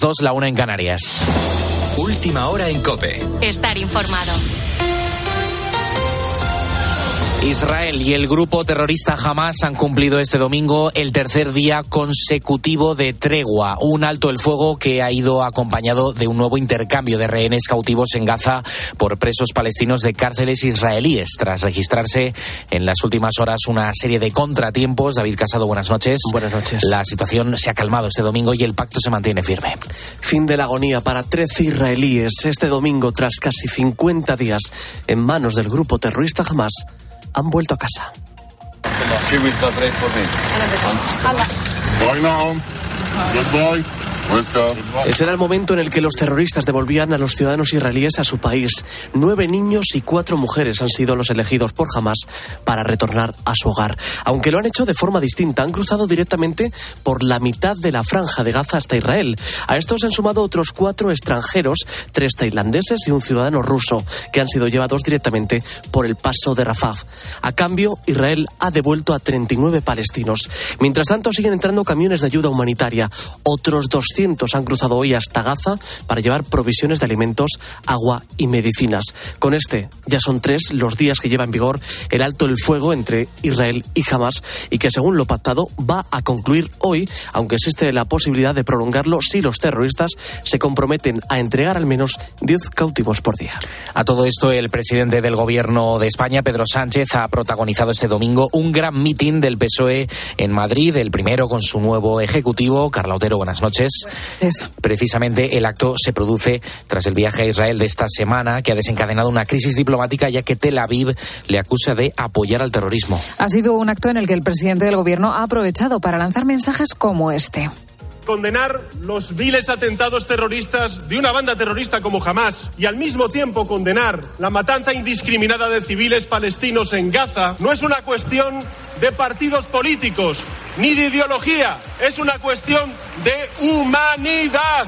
dos, la una en Canarias. Última hora en Cope. Estar informado. Israel y el grupo terrorista Hamas han cumplido este domingo el tercer día consecutivo de tregua, un alto el fuego que ha ido acompañado de un nuevo intercambio de rehenes cautivos en Gaza por presos palestinos de cárceles israelíes, tras registrarse en las últimas horas una serie de contratiempos. David Casado, buenas noches. Buenas noches. La situación se ha calmado este domingo y el pacto se mantiene firme. Fin de la agonía para 13 israelíes este domingo tras casi 50 días en manos del grupo terrorista Hamas han vuelto a casa. Ese era el momento en el que los terroristas devolvían a los ciudadanos israelíes a su país. Nueve niños y cuatro mujeres han sido los elegidos por Hamas para retornar a su hogar. Aunque lo han hecho de forma distinta, han cruzado directamente por la mitad de la franja de Gaza hasta Israel. A estos se han sumado otros cuatro extranjeros, tres tailandeses y un ciudadano ruso, que han sido llevados directamente por el paso de Rafah. A cambio, Israel ha devuelto a 39 palestinos. Mientras tanto, siguen entrando camiones de ayuda humanitaria. Otros 200 han cruzado hoy hasta Gaza para llevar provisiones de alimentos, agua y medicinas. Con este ya son tres los días que lleva en vigor el alto el fuego entre Israel y Hamas y que según lo pactado va a concluir hoy, aunque existe la posibilidad de prolongarlo si los terroristas se comprometen a entregar al menos 10 cautivos por día. A todo esto, el presidente del gobierno de España, Pedro Sánchez, ha protagonizado este domingo un gran mitin del PSOE en Madrid, el primero con su nuevo ejecutivo. Carla Otero, buenas noches. Precisamente el acto se produce tras el viaje a Israel de esta semana que ha desencadenado una crisis diplomática ya que Tel Aviv le acusa de apoyar al terrorismo. Ha sido un acto en el que el presidente del gobierno ha aprovechado para lanzar mensajes como este condenar los viles atentados terroristas de una banda terrorista como Hamas y al mismo tiempo condenar la matanza indiscriminada de civiles palestinos en Gaza no es una cuestión de partidos políticos ni de ideología, es una cuestión de humanidad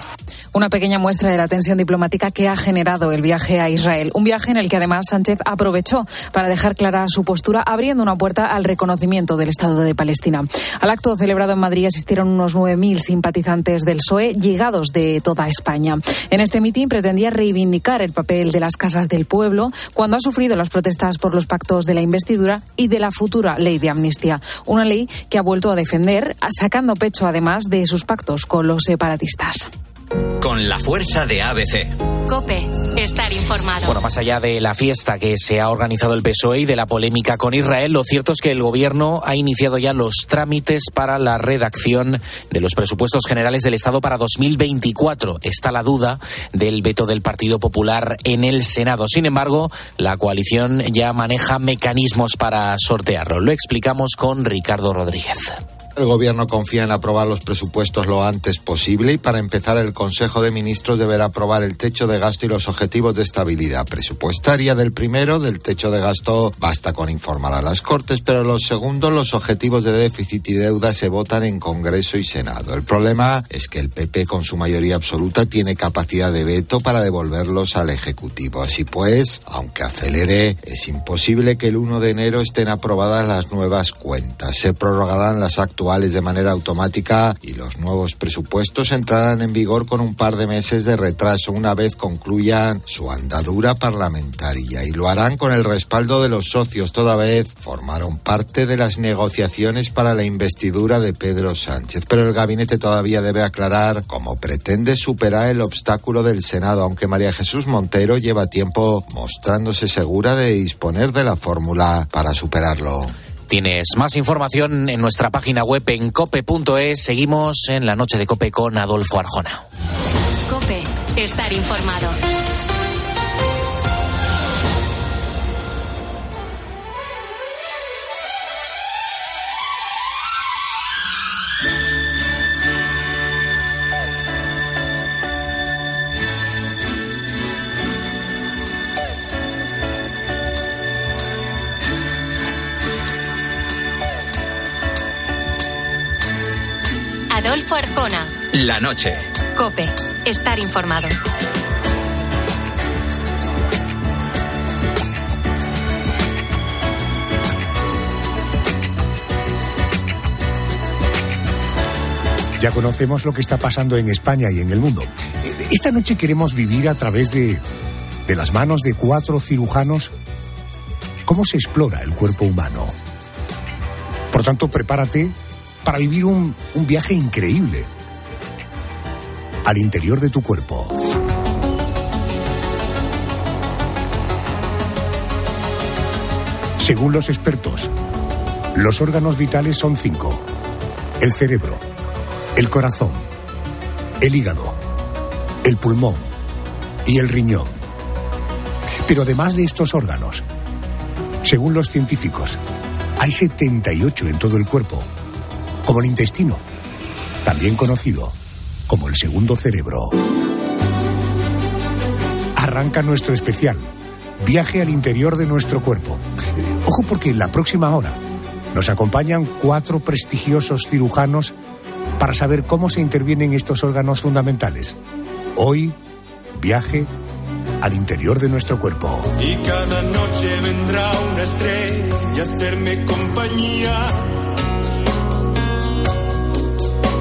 una pequeña muestra de la tensión diplomática que ha generado el viaje a Israel. Un viaje en el que además Sánchez aprovechó para dejar clara su postura, abriendo una puerta al reconocimiento del Estado de Palestina. Al acto celebrado en Madrid asistieron unos 9.000 simpatizantes del PSOE llegados de toda España. En este mitin pretendía reivindicar el papel de las casas del pueblo cuando ha sufrido las protestas por los pactos de la investidura y de la futura ley de amnistía. Una ley que ha vuelto a defender, sacando pecho además de sus pactos con los separatistas con la fuerza de ABC. Cope, estar informado. Bueno, más allá de la fiesta que se ha organizado el PSOE y de la polémica con Israel, lo cierto es que el gobierno ha iniciado ya los trámites para la redacción de los presupuestos generales del Estado para 2024. Está la duda del veto del Partido Popular en el Senado. Sin embargo, la coalición ya maneja mecanismos para sortearlo. Lo explicamos con Ricardo Rodríguez. El Gobierno confía en aprobar los presupuestos lo antes posible y para empezar el Consejo de Ministros deberá aprobar el techo de gasto y los objetivos de estabilidad presupuestaria del primero. Del techo de gasto basta con informar a las Cortes, pero los segundos, los objetivos de déficit y deuda se votan en Congreso y Senado. El problema es que el PP con su mayoría absoluta tiene capacidad de veto para devolverlos al Ejecutivo. Así pues, aunque acelere, es imposible que el 1 de enero estén aprobadas las nuevas cuentas. Se prorrogarán las actuaciones de manera automática y los nuevos presupuestos entrarán en vigor con un par de meses de retraso una vez concluyan su andadura parlamentaria y lo harán con el respaldo de los socios. Toda vez formaron parte de las negociaciones para la investidura de Pedro Sánchez, pero el gabinete todavía debe aclarar cómo pretende superar el obstáculo del Senado, aunque María Jesús Montero lleva tiempo mostrándose segura de disponer de la fórmula para superarlo. Tienes más información en nuestra página web en cope.es. Seguimos en la noche de cope con Adolfo Arjona. Cope, estar informado. La noche. Cope. Estar informado. Ya conocemos lo que está pasando en España y en el mundo. Esta noche queremos vivir a través de, de las manos de cuatro cirujanos cómo se explora el cuerpo humano. Por tanto, prepárate para vivir un, un viaje increíble al interior de tu cuerpo. Según los expertos, los órganos vitales son cinco. El cerebro, el corazón, el hígado, el pulmón y el riñón. Pero además de estos órganos, según los científicos, hay 78 en todo el cuerpo, como el intestino, también conocido como el segundo cerebro. Arranca nuestro especial, viaje al interior de nuestro cuerpo. Ojo porque en la próxima hora nos acompañan cuatro prestigiosos cirujanos para saber cómo se intervienen estos órganos fundamentales. Hoy, viaje al interior de nuestro cuerpo. Y cada noche vendrá una estrella a hacerme compañía.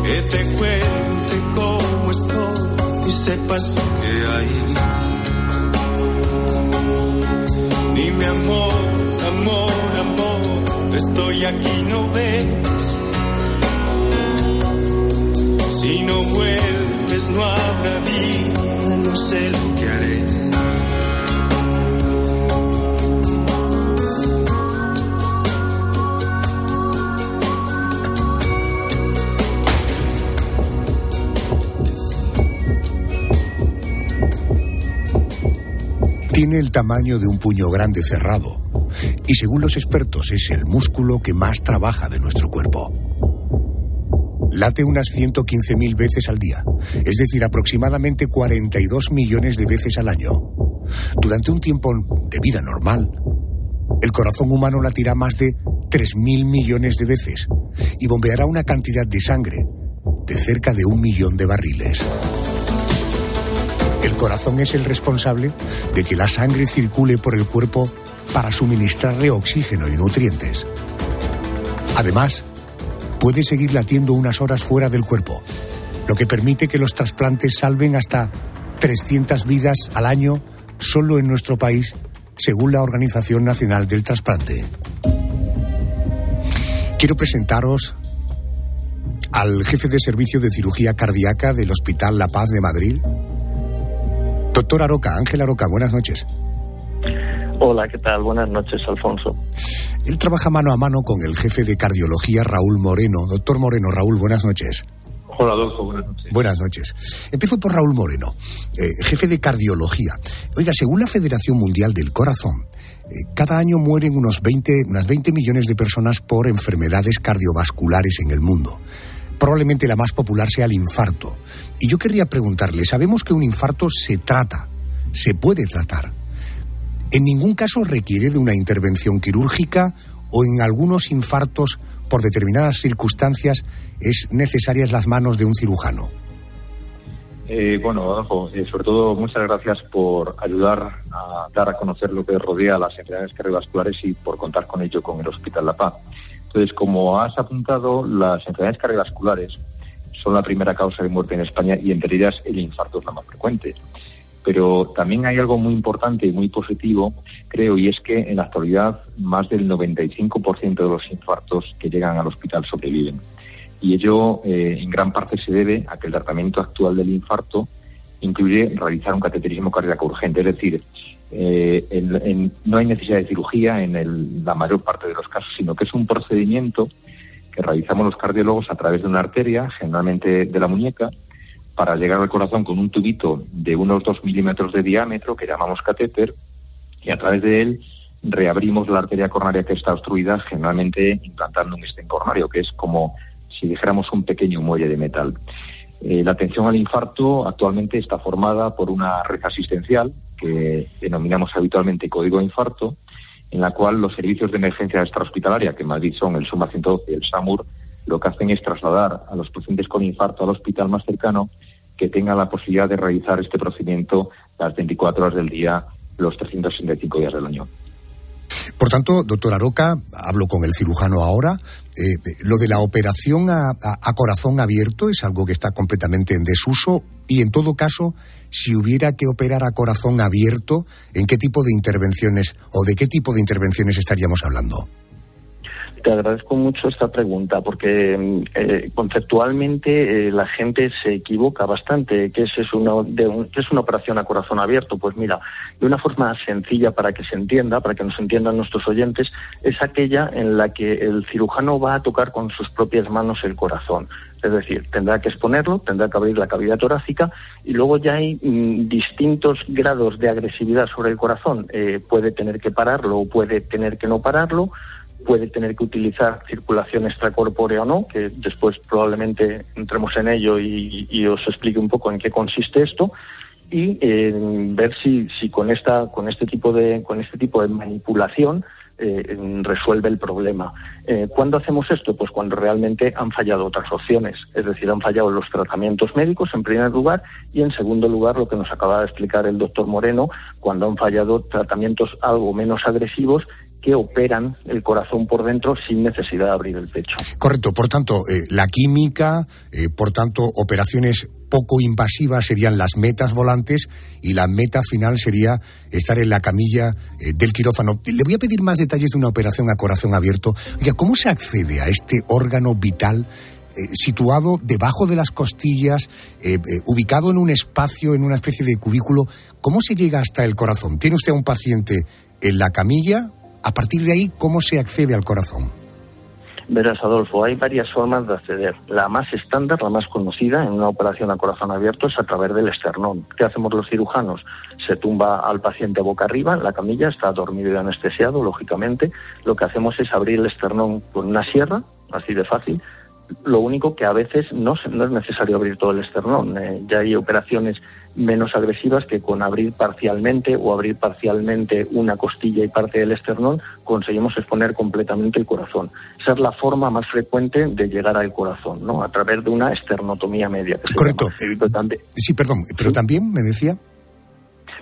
Que te cuente cómo estoy y sepas lo que hay. Dime amor, amor, amor, estoy aquí, no ves. Si no vuelves no habrá vida, no sé lo que haré. Tiene el tamaño de un puño grande cerrado y según los expertos es el músculo que más trabaja de nuestro cuerpo. Late unas 115.000 veces al día, es decir, aproximadamente 42 millones de veces al año. Durante un tiempo de vida normal, el corazón humano latirá más de 3.000 millones de veces y bombeará una cantidad de sangre de cerca de un millón de barriles. Corazón es el responsable de que la sangre circule por el cuerpo para suministrarle oxígeno y nutrientes. Además, puede seguir latiendo unas horas fuera del cuerpo, lo que permite que los trasplantes salven hasta 300 vidas al año solo en nuestro país, según la Organización Nacional del Trasplante. Quiero presentaros al jefe de servicio de cirugía cardíaca del Hospital La Paz de Madrid, doctor Aroca, Ángel Aroca, buenas noches. Hola, ¿qué tal? Buenas noches, Alfonso. Él trabaja mano a mano con el jefe de cardiología, Raúl Moreno. Doctor Moreno, Raúl, buenas noches. Hola, Adolfo, buenas noches. Buenas noches. Empiezo por Raúl Moreno, eh, jefe de cardiología. Oiga, según la Federación Mundial del Corazón, eh, cada año mueren unos 20, unas 20 millones de personas por enfermedades cardiovasculares en el mundo. Probablemente la más popular sea el infarto. Y yo querría preguntarle, sabemos que un infarto se trata, se puede tratar. En ningún caso requiere de una intervención quirúrgica o en algunos infartos, por determinadas circunstancias, es necesarias las manos de un cirujano. Eh, bueno, eh, sobre todo muchas gracias por ayudar a dar a conocer lo que rodea las enfermedades cardiovasculares y por contar con ello con el Hospital La Paz. Entonces, como has apuntado, las enfermedades cardiovasculares son la primera causa de muerte en España y entre ellas el infarto es la más frecuente. Pero también hay algo muy importante y muy positivo, creo, y es que en la actualidad más del 95% de los infartos que llegan al hospital sobreviven. Y ello eh, en gran parte se debe a que el tratamiento actual del infarto incluye realizar un cateterismo cardíaco urgente, es decir, eh, no hay necesidad de cirugía en la mayor parte de los casos, sino que es un procedimiento que realizamos los cardiólogos a través de una arteria, generalmente de la muñeca, para llegar al corazón con un tubito de unos dos milímetros de diámetro que llamamos catéter y a través de él reabrimos la arteria coronaria que está obstruida, generalmente implantando un estén coronario, que es como si dijéramos un pequeño muelle de metal. Eh, la atención al infarto actualmente está formada por una red asistencial que denominamos habitualmente código de infarto, en la cual los servicios de emergencia extrahospitalaria, que en Madrid son el SUMA 112 y el SAMUR, lo que hacen es trasladar a los pacientes con infarto al hospital más cercano que tengan la posibilidad de realizar este procedimiento las 24 horas del día, los 365 días del año. Por tanto, doctor Aroca, hablo con el cirujano ahora. Eh, lo de la operación a, corazón abierto es algo que está completamente en desuso y, en todo caso, si hubiera que operar a corazón abierto, ¿en qué tipo de intervenciones o de qué tipo de intervenciones estaríamos hablando? Te agradezco mucho esta pregunta porque mm, eh, conceptualmente eh, la gente se equivoca bastante. ¿Qué es, una, es una operación a corazón abierto? Pues mira, de una forma sencilla para que se entienda, para que nos entiendan nuestros oyentes, es aquella en la que el cirujano va a tocar con sus propias manos el corazón. Es decir, tendrá que exponerlo, tendrá que abrir la cavidad torácica y luego ya hay mm, distintos grados de agresividad sobre el corazón. Eh, puede tener que pararlo o puede tener que no pararlo puede tener que utilizar circulación extracorpórea o no, que después probablemente entremos en ello y, os explique un poco en qué consiste esto y eh, ver si, si con esta con este tipo de con este tipo de manipulación eh, resuelve el problema. Eh, ¿Cuándo hacemos esto? Pues cuando realmente han fallado otras opciones, es decir, han fallado los tratamientos médicos en primer lugar y en segundo lugar lo que nos acaba de explicar el doctor Moreno, cuando han fallado tratamientos algo menos agresivos que operan el corazón por dentro sin necesidad de abrir el pecho. Correcto, por tanto, eh, la química, eh, por tanto, operaciones poco invasivas serían las metas volantes y la meta final sería estar en la camilla eh, del quirófano. Le voy a pedir más detalles de una operación a corazón abierto. Oiga, ¿cómo se accede a este órgano vital situado debajo de las costillas, ubicado en un espacio, en una especie de cubículo. ¿Cómo se llega hasta el corazón? ¿Tiene usted a un paciente en la camilla a partir de ahí, ¿cómo se accede al corazón? Verás, Adolfo, hay varias formas de acceder. La más estándar, la más conocida en una operación a corazón abierto es a través del esternón. ¿Qué hacemos los cirujanos? Se tumba al paciente boca arriba en la camilla, está dormido y anestesiado, lógicamente. Lo que hacemos es abrir el esternón con una sierra, así de fácil, lo único que a veces no, no es necesario abrir todo el esternón. Eh, ya hay operaciones menos agresivas que con abrir parcialmente o abrir parcialmente una costilla y parte del esternón conseguimos exponer completamente el corazón. Esa es la forma más frecuente de llegar al corazón, ¿no? A través de una esternotomía media. Correcto. Eh, sí, perdón, pero también me decía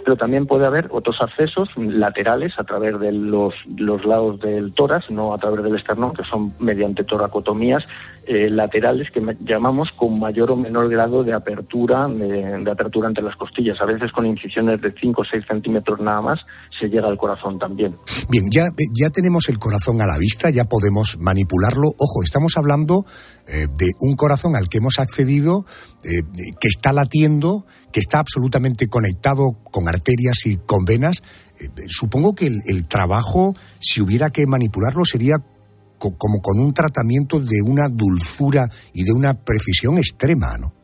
pero también puede haber otros accesos laterales a través de los, los lados del tórax, no a través del esternón, que son mediante toracotomías eh, laterales que llamamos con mayor o menor grado de apertura, de, apertura entre las costillas. A veces con incisiones de 5 o 6 centímetros nada más se llega al corazón también. Bien, ya, ya tenemos el corazón a la vista, ya podemos manipularlo. Ojo, estamos hablando eh, de un corazón al que hemos accedido, eh, que está latiendo, que está absolutamente conectado con arterias y con venas. Supongo que el, trabajo, si hubiera que manipularlo, sería como con un tratamiento de una dulzura y de una precisión extrema, ¿no?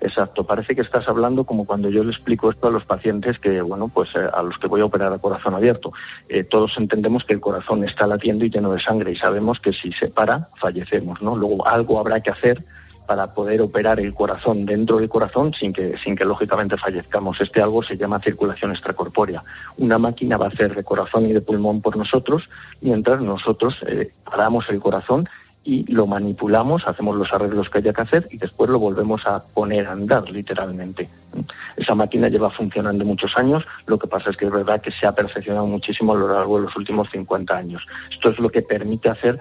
Exacto, parece que estás hablando como cuando yo le explico esto a los pacientes que, bueno, pues eh, a los que voy a operar a corazón abierto. Eh, todos entendemos que el corazón está latiendo y lleno de sangre y sabemos que si se para, fallecemos, ¿no? Luego algo habrá que hacer para poder operar el corazón dentro del corazón sin que, sin que lógicamente fallezcamos. Este algo se llama circulación extracorpórea. Una máquina va a hacer de corazón y de pulmón por nosotros, mientras nosotros eh, paramos el corazón y lo manipulamos, hacemos los arreglos que haya que hacer y después lo volvemos a poner a andar, literalmente. Esa máquina lleva funcionando muchos años, lo que pasa es que es verdad que se ha perfeccionado muchísimo a lo largo de los últimos 50 años. Esto es lo que permite hacer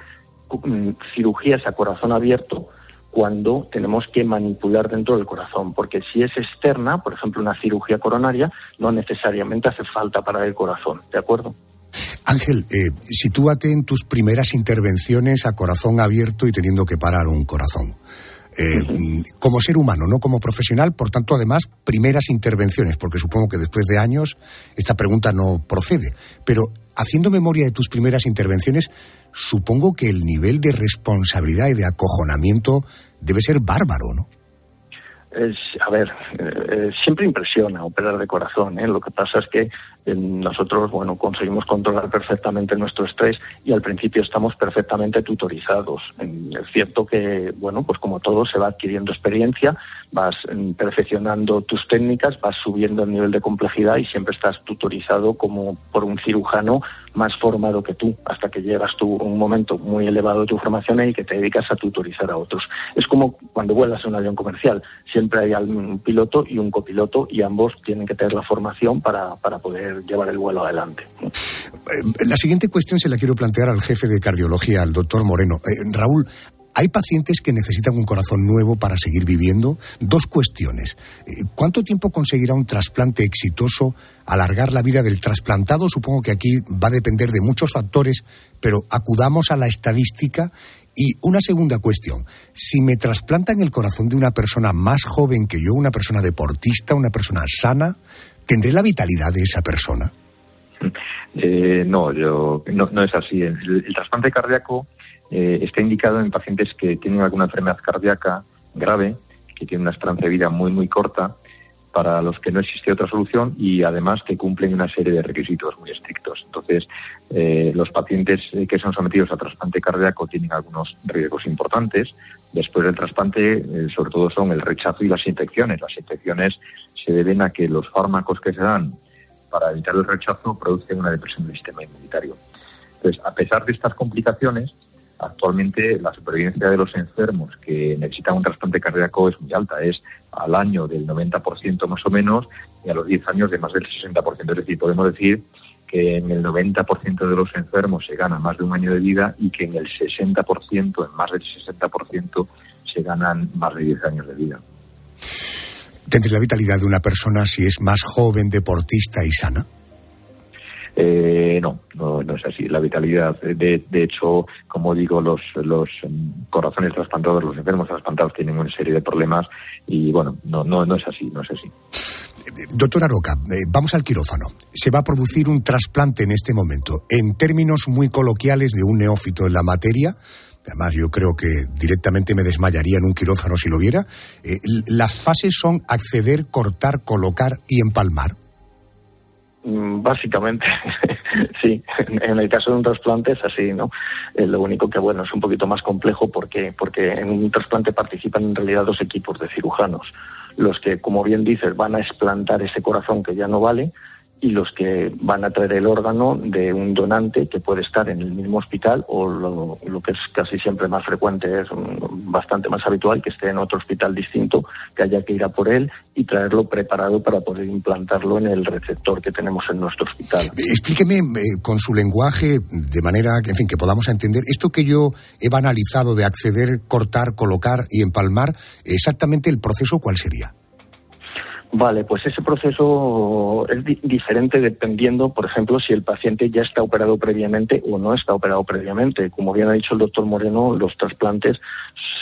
mm, cirugías a corazón abierto cuando tenemos que manipular dentro del corazón, porque si es externa, por ejemplo, una cirugía coronaria, no necesariamente hace falta para el corazón, ¿de acuerdo? Ángel, eh, sitúate en tus primeras intervenciones a corazón abierto y teniendo que parar un corazón. Eh, como ser humano, no como profesional, por tanto, además, primeras intervenciones, porque supongo que después de años esta pregunta no procede. Pero haciendo memoria de tus primeras intervenciones, supongo que el nivel de responsabilidad y de acojonamiento debe ser bárbaro, ¿no? a ver, eh, siempre impresiona operar de corazón. ¿eh? Lo que pasa es que nosotros, bueno, conseguimos controlar perfectamente nuestro estrés y al principio estamos perfectamente tutorizados. Es cierto que, bueno, pues como todo se va adquiriendo experiencia, vas mm, perfeccionando tus técnicas, vas subiendo el nivel de complejidad y siempre estás tutorizado como por un cirujano más formado que tú, hasta que llegas tú un momento muy elevado de tu formación y que te dedicas a tutorizar a otros. Es como cuando vuelas en un avión comercial, siempre hay un piloto y un copiloto y ambos tienen que tener la formación para, para poder llevar el vuelo adelante. Eh, la siguiente cuestión se la quiero plantear al jefe de cardiología, al doctor Moreno. Eh, Raúl, ¿Hay pacientes que necesitan un corazón nuevo para seguir viviendo? Dos cuestiones. Eh, ¿Cuánto tiempo conseguirá un trasplante exitoso alargar la vida del trasplantado? Supongo que aquí va a depender de muchos factores, pero acudamos a la estadística. Y una segunda cuestión. Si me trasplantan el corazón de una persona más joven que yo, una persona deportista, una persona sana, ¿tendré la vitalidad de esa persona? Eh, no, yo, no, es así. el trasplante cardíaco eh, está indicado en pacientes que tienen alguna enfermedad cardíaca grave, que tienen una esperanza de vida muy, muy corta, para los que no existe otra solución y además que cumplen una serie de requisitos muy estrictos. Entonces, eh, los pacientes eh, que son sometidos a trasplante cardíaco tienen algunos riesgos importantes. Después del trasplante, sobre todo son el rechazo y las infecciones. Las infecciones se deben a que los fármacos que se dan para evitar el rechazo producen una depresión del sistema inmunitario. Entonces, a pesar de estas complicaciones, Actualmente la supervivencia de los enfermos que necesitan un trasplante cardíaco es muy alta, es al año del 90% más o menos y a los 10 años de más del 60%. Es decir, podemos decir que en el 90% de los enfermos se gana más de un año de vida y que en el 60%, en más del 60%, se ganan más de 10 años de vida. ¿Tendré la vitalidad de una persona si es más joven, deportista y sana? Eh, no, no, es así. La vitalidad, de, de hecho, como digo, los, los corazones trasplantados, los enfermos trasplantados tienen una serie de problemas y bueno, no, no, no es así, no es así. Doctora Roca, eh, vamos al quirófano. Se va a producir un trasplante en este momento. En términos muy coloquiales de un neófito en la materia, además yo creo que directamente me desmayaría en un quirófano si lo viera, eh, las fases son acceder, cortar, colocar y empalmar. Mm, básicamente, sí. En el caso de un trasplante es así, ¿no? Eh, lo único que, bueno, es un poquito más complejo porque, porque en un trasplante participan en realidad dos equipos de cirujanos. Los que, como bien dices, van a explantar ese corazón que ya no vale y los que van a traer el órgano de un donante que puede estar en el mismo hospital o lo, que es casi siempre más frecuente, es bastante más habitual que esté en otro hospital distinto, que haya que ir a por él y traerlo preparado para poder implantarlo en el receptor que tenemos en nuestro hospital. Explíqueme eh, con su lenguaje, de manera que, en fin, que podamos entender, esto que yo he banalizado de acceder, cortar, colocar y empalmar, exactamente el proceso, ¿cuál sería? Vale, pues ese proceso es diferente dependiendo, por ejemplo, si el paciente ya está operado previamente o no está operado previamente. Como bien ha dicho el doctor Moreno, los trasplantes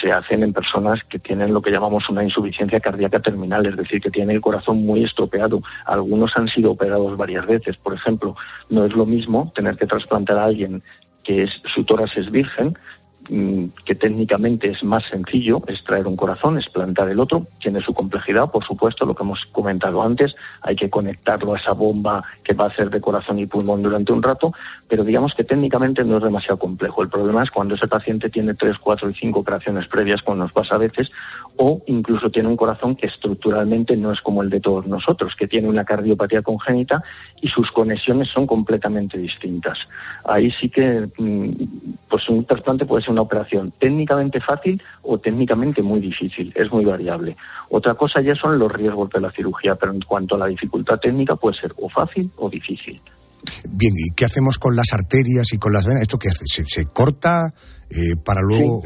se hacen en personas que tienen lo que llamamos una insuficiencia cardíaca terminal, es decir, que tienen el corazón muy estropeado. Algunos han sido operados varias veces. Por ejemplo, no es lo mismo tener que trasplantar a alguien que es, su tórax es virgen que técnicamente es más sencillo extraer un corazón, es plantar el otro, tiene su complejidad, por supuesto, lo que hemos comentado antes, hay que conectarlo a esa bomba que va a hacer de corazón y pulmón durante un rato, pero digamos que técnicamente no es demasiado complejo. El problema es cuando ese paciente tiene tres, cuatro y cinco operaciones previas, como nos pasa a veces, o incluso tiene un corazón que estructuralmente no es como el de todos nosotros, que tiene una cardiopatía congénita y sus conexiones son completamente distintas. Ahí sí que mm, pues un trasplante puede ser una operación técnicamente fácil o técnicamente muy difícil, es muy variable. Otra cosa ya son los riesgos de la cirugía, pero en cuanto a la dificultad técnica puede ser o fácil o difícil. Bien, ¿y qué hacemos con las arterias y con las venas? ¿Esto qué hace? ¿Se, corta eh, para luego...?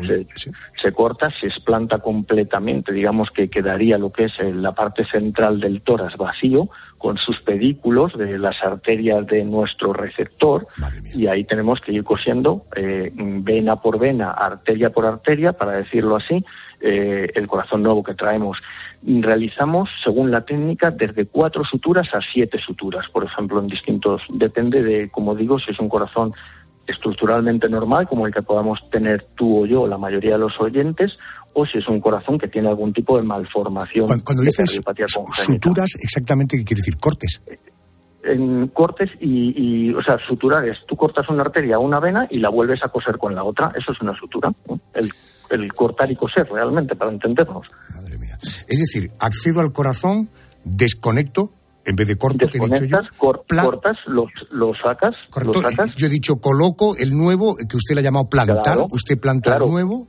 se, corta, se explanta completamente. Digamos que quedaría lo que es eh, la parte central del tórax vacío, con sus pedículos de las arterias de nuestro receptor y ahí tenemos que ir cosiendo eh, vena por vena, arteria por arteria, para decirlo así, eh, el corazón nuevo que traemos. Realizamos, según la técnica, desde cuatro suturas a siete suturas, por ejemplo, en distintos, depende de, como digo, si es un corazón estructuralmente normal, como el que podamos tener tú o yo, la mayoría de los oyentes, o si es un corazón que tiene algún tipo de malformación. Cuando, dices suturas, exactamente qué quiere decir cortes. En cortes y, o sea, suturar es tú cortas una arteria o una vena y la vuelves a coser con la otra, eso es una sutura. El, el cortar y coser realmente, para entendernos. Madre mía. Es decir, accedo al corazón, desconecto, en vez de corto que he dicho yo. cortas, lo, sacas, Yo he dicho coloco el nuevo, que usted le ha llamado plantar, usted planta el nuevo.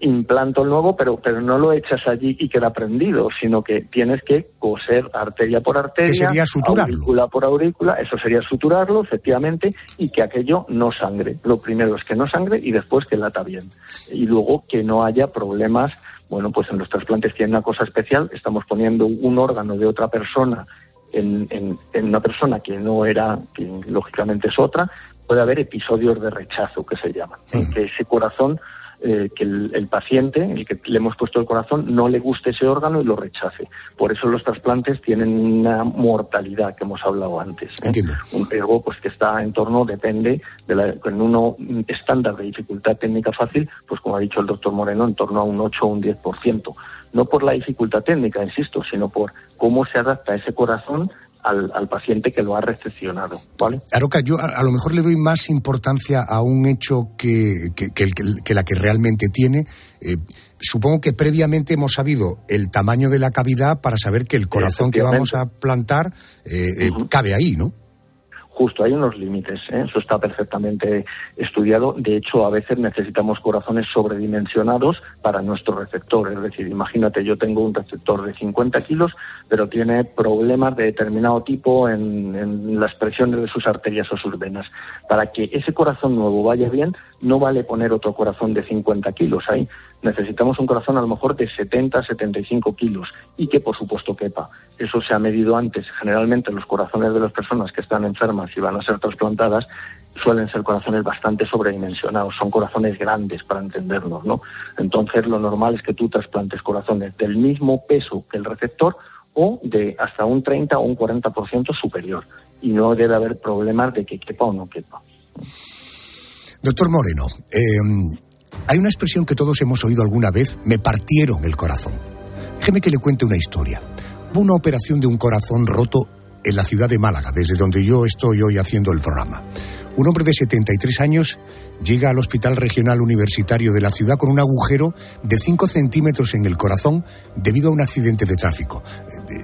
implanto el nuevo, pero, pero no lo echas allí y queda prendido, sino que tienes que coser arteria por arteria, sería suturarlo? aurícula por aurícula, eso sería suturarlo, efectivamente, y que aquello no sangre. Lo primero es que no sangre y después que lata bien. Y luego que no haya problemas, bueno, pues en los trasplantes tiene una cosa especial, estamos poniendo un órgano de otra persona en, en, una persona que no era, que lógicamente es otra, puede haber episodios de rechazo que se llaman, en que ese corazón eh, que el, paciente, el que le hemos puesto el corazón, no le guste ese órgano y lo rechace. Por eso los trasplantes tienen una mortalidad que hemos hablado antes. ¿eh? Un riesgo pues que está en torno, depende, de la, en uno estándar de dificultad técnica fácil, pues como ha dicho el doctor Moreno, en torno a un 8 o un 10%. No por la dificultad técnica, insisto, sino por cómo se adapta ese corazón al, paciente que lo ha recepcionado. ¿vale? Aroca, yo a, lo mejor le doy más importancia a un hecho que, que, la que realmente tiene. Eh, supongo que previamente hemos sabido el tamaño de la cavidad para saber que el corazón que vamos a plantar eh, eh, cabe ahí, ¿no? Justo hay unos límites, ¿eh? eso está perfectamente estudiado. De hecho, a veces necesitamos corazones sobredimensionados para nuestro receptor. Es decir, imagínate, yo tengo un receptor de 50 kilos, pero tiene problemas de determinado tipo en, en las presiones de sus arterias o sus venas. Para que ese corazón nuevo vaya bien, no vale poner otro corazón de 50 kilos ahí. Necesitamos un corazón a lo mejor de 70, 75 kilos y que por supuesto quepa. Eso se ha medido antes. Generalmente los corazones de las personas que están enfermas y van a ser trasplantadas suelen ser corazones bastante sobredimensionados, son corazones grandes para entendernos, ¿no? Entonces lo normal es que tú trasplantes corazones del mismo peso que el receptor o de hasta un 30 o un 40% superior y no debe haber problemas de que quepa o no quepa. Doctor Moreno, em, hay una expresión que todos hemos oído alguna vez, me partieron el corazón. Déjeme que le cuente una historia. Hubo una operación de un corazón roto en la ciudad de Málaga, desde donde yo estoy hoy haciendo el programa. Un hombre de 73 años llega al Hospital Regional Universitario de la ciudad con un agujero de 5 centímetros en el corazón debido a un accidente de tráfico.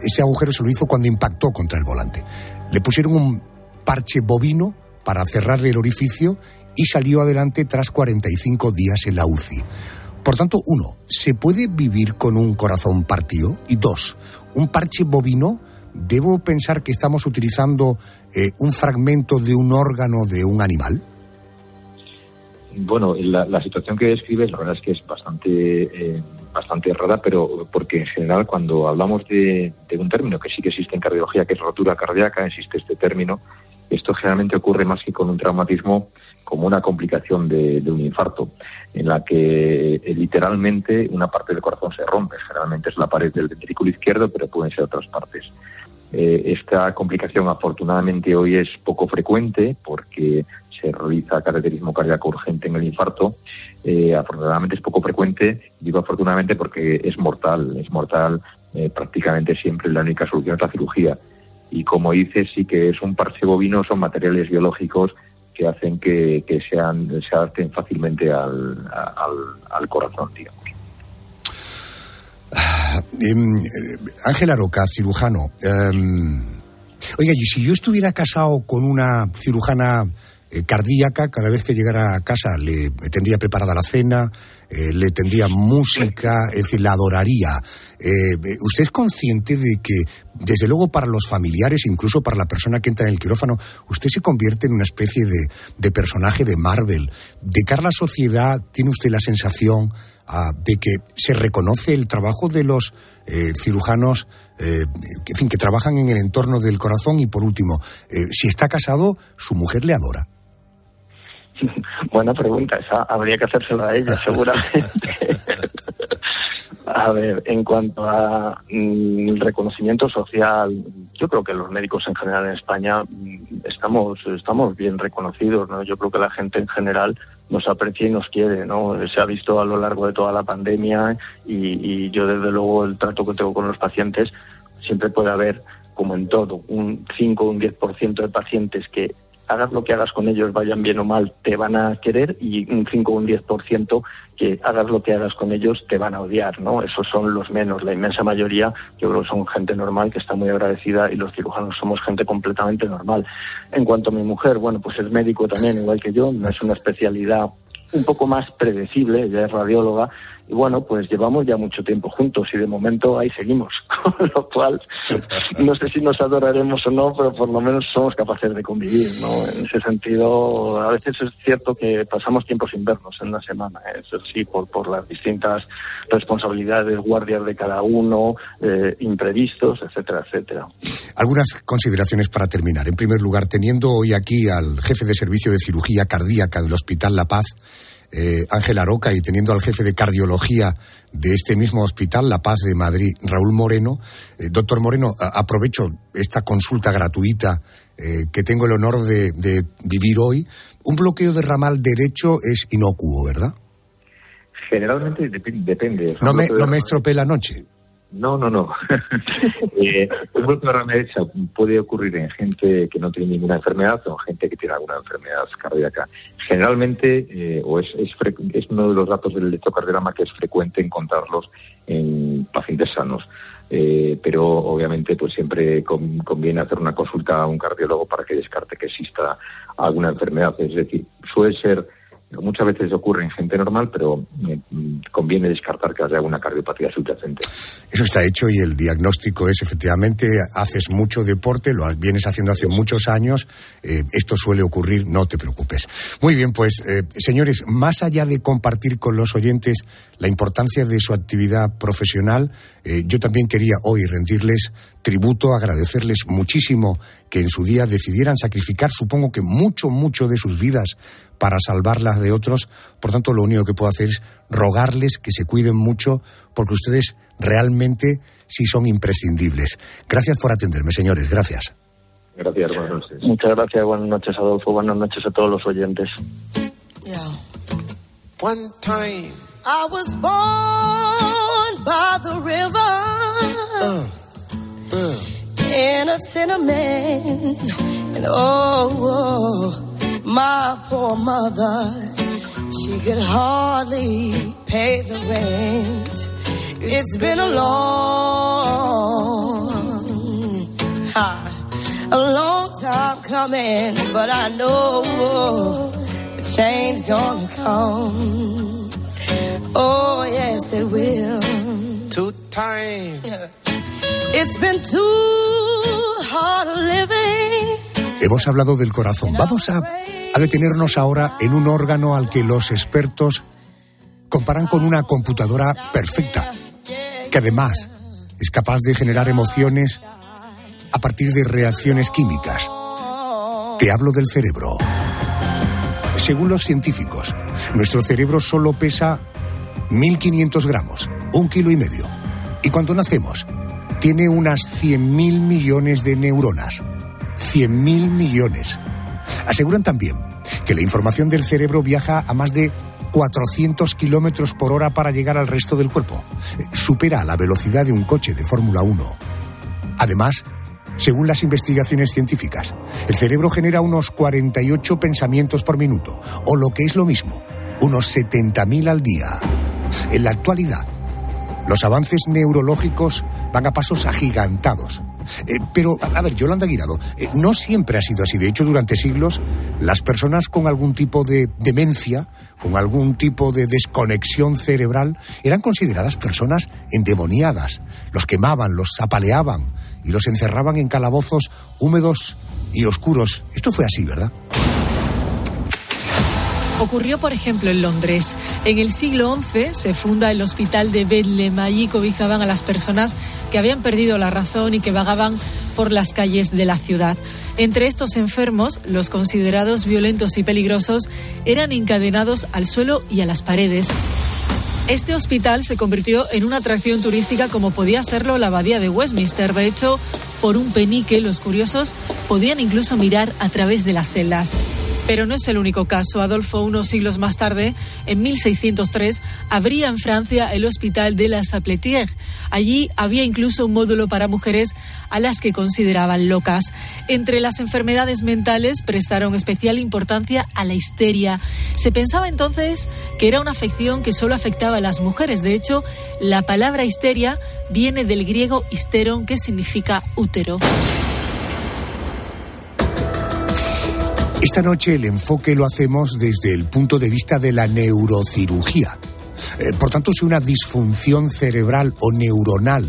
Ese agujero se lo hizo cuando impactó contra el volante. Le pusieron un parche bovino para cerrarle el orificio y salió adelante tras 45 días en la UCI. Por tanto, uno, ¿se puede vivir con un corazón partido? Y dos, un parche bovino, ¿debo pensar que estamos utilizando eh, un fragmento de un órgano de un animal? Bueno, la, situación que describes, la verdad es que es bastante, eh, bastante rara, pero porque en general cuando hablamos de, de, un término que sí que existe en cardiología, que es rotura cardíaca, existe este término, esto generalmente ocurre más que con un traumatismo, como una complicación de, un infarto, en la que eh, literalmente una parte del corazón se rompe. Generalmente es la pared del ventrículo izquierdo, pero pueden ser otras partes. Eh, esta complicación afortunadamente hoy es poco frecuente porque se realiza cateterismo cardíaco urgente en el infarto. Eh, afortunadamente es poco frecuente, digo afortunadamente porque es mortal, es mortal prácticamente siempre la única solución es la cirugía. Y como dice, sí que es un parche bovino, son materiales biológicos que hacen que, sean, se adapten fácilmente al, al, corazón, digamos. Em, Ángela Roca, cirujano. Em, oiga, y si yo estuviera casado con una cirujana eh, cardíaca, cada vez que llegara a casa le tendría preparada la cena, eh, le tendría música, es decir, la adoraría. Eh, ¿Usted es consciente de que, desde luego, para los familiares, incluso para la persona que entra en el quirófano, usted se convierte en una especie de, de personaje de Marvel? ¿De cara a la sociedad tiene usted la sensación de que se reconoce el trabajo de los cirujanos que, en fin, que trabajan en el entorno del corazón? Y, por último, si está casado, su mujer le adora. Buena pregunta, esa habría que hacérsela a ella, seguramente. a ver, en cuanto a mm, el reconocimiento social, yo creo que los médicos en general en España mm, estamos estamos bien reconocidos, ¿no? Yo creo que la gente en general nos aprecia y nos quiere, ¿no? Se ha visto a lo largo de toda la pandemia y, y yo desde luego el trato que tengo con los pacientes siempre puede haber como en todo, un 5 o un 10% de pacientes que hagas lo que hagas con ellos, vayan bien o mal, te van a querer y un 5 o un 10% que hagas lo que hagas con ellos, te van a odiar, ¿no? Esos son los menos. La inmensa mayoría, yo creo son gente normal que está muy agradecida y los cirujanos somos gente completamente normal. En cuanto a mi mujer, bueno, pues es médico también, igual que yo, no es una especialidad un poco más predecible, ella es radióloga y bueno, pues llevamos ya mucho tiempo juntos y de momento ahí seguimos, con lo cual no sé si nos adoraremos o no, pero por lo menos somos capaces de convivir, ¿no? En ese sentido, a veces es cierto que pasamos tiempo sin vernos en una semana, eso sí, por, por las distintas responsabilidades, guardias de cada uno, eh, imprevistos, etcétera, etcétera. Algunas consideraciones para terminar. En primer lugar, teniendo hoy aquí al jefe de servicio de cirugía cardíaca del Hospital La Paz, eh, Ángel Aroca, y teniendo al jefe de cardiología de este mismo hospital, La Paz de Madrid, Raúl Moreno. Eh, doctor Moreno, aprovecho esta consulta gratuita eh, que tengo el honor de, vivir hoy. Un bloqueo de ramal derecho es inocuo, ¿verdad? Generalmente depende. No me, no me estropee la noche. No, no, no. eh, un golpe de puede ocurrir en gente que no tiene ninguna enfermedad o en gente que tiene alguna enfermedad cardíaca. Generalmente, eh, o es, es, es, uno de los datos del electrocardiograma que es frecuente encontrarlos en pacientes sanos. Eh, pero obviamente pues siempre conviene hacer una consulta a un cardiólogo para que descarte que exista alguna enfermedad. Es decir, suele ser Muchas veces ocurre en gente normal, pero eh, conviene descartar que haya una cardiopatía subyacente. Eso está hecho y el diagnóstico es efectivamente haces mucho deporte, lo vienes haciendo hace muchos años, eh, esto suele ocurrir, no te preocupes. Muy bien, pues eh, señores, más allá de compartir con los oyentes la importancia de su actividad profesional, yo también quería hoy rendirles tributo, agradecerles muchísimo que en su día decidieran sacrificar, supongo que mucho, mucho de sus vidas para salvarlas de otros. Por tanto, lo único que puedo hacer es rogarles que se cuiden mucho porque ustedes realmente sí son imprescindibles. Gracias por atenderme, señores. Gracias. Gracias, buenas noches. Muchas gracias, buenas noches, Adolfo. Buenas noches a todos los oyentes. One time. I was born by the river. Uh, uh. In a tenement. And oh, oh My poor mother, she could hardly pay the rent. It's been a long, a long time coming, but I know the change gonna come. Oh, yes, it will. Two times. It's been too hard living. Hemos hablado del corazón. Vamos a a detenernos ahora en un órgano al que los expertos comparan con una computadora perfecta, que además es capaz de generar emociones a partir de reacciones químicas. Te hablo del cerebro. Según los científicos, nuestro cerebro solo pesa 1.500 gramos, un kilo y medio. Y cuando nacemos, tiene unas 100.000 millones de neuronas. 100.000 millones. Aseguran también que la información del cerebro viaja a más de 400 kilómetros por hora para llegar al resto del cuerpo. Supera la velocidad de un coche de Fórmula 1. Además, según las investigaciones científicas, el cerebro genera unos 48 pensamientos por minuto, o lo que es lo mismo, unos 70.000 al día. En la actualidad, los avances neurológicos van a pasos agigantados eh, pero, a, ver, Yolanda Guirado, eh, no siempre ha sido así. De hecho, durante siglos, las personas con algún tipo de demencia, con algún tipo de desconexión cerebral, eran consideradas personas endemoniadas. Los quemaban, los apaleaban y los encerraban en calabozos húmedos y oscuros. Esto fue así, ¿verdad? Ocurrió, por ejemplo, en Londres. En el siglo XI se funda el Hospital de Bedlam. Allí cobijaban a las personas que habían perdido la razón y que vagaban por las calles de la ciudad. Entre estos enfermos, los considerados violentos y peligrosos eran encadenados al suelo y a las paredes. Este hospital se convirtió en una atracción turística como podía serlo la abadía de Westminster. De hecho, por un penique los curiosos podían incluso mirar a través de las celdas. Pero no es el único caso. Adolfo, unos siglos más tarde, en 1603, abría en Francia el Hospital de la Sapletière. Allí había incluso un módulo para mujeres a las que consideraban locas. Entre las enfermedades mentales prestaron especial importancia a la histeria. Se pensaba entonces que era una afección que solo afectaba a las mujeres. De hecho, la palabra histeria viene del griego histeron, que significa útero. Esta noche el enfoque lo hacemos desde el punto de vista de la neurocirugía. Eh, por tanto, si una disfunción cerebral o neuronal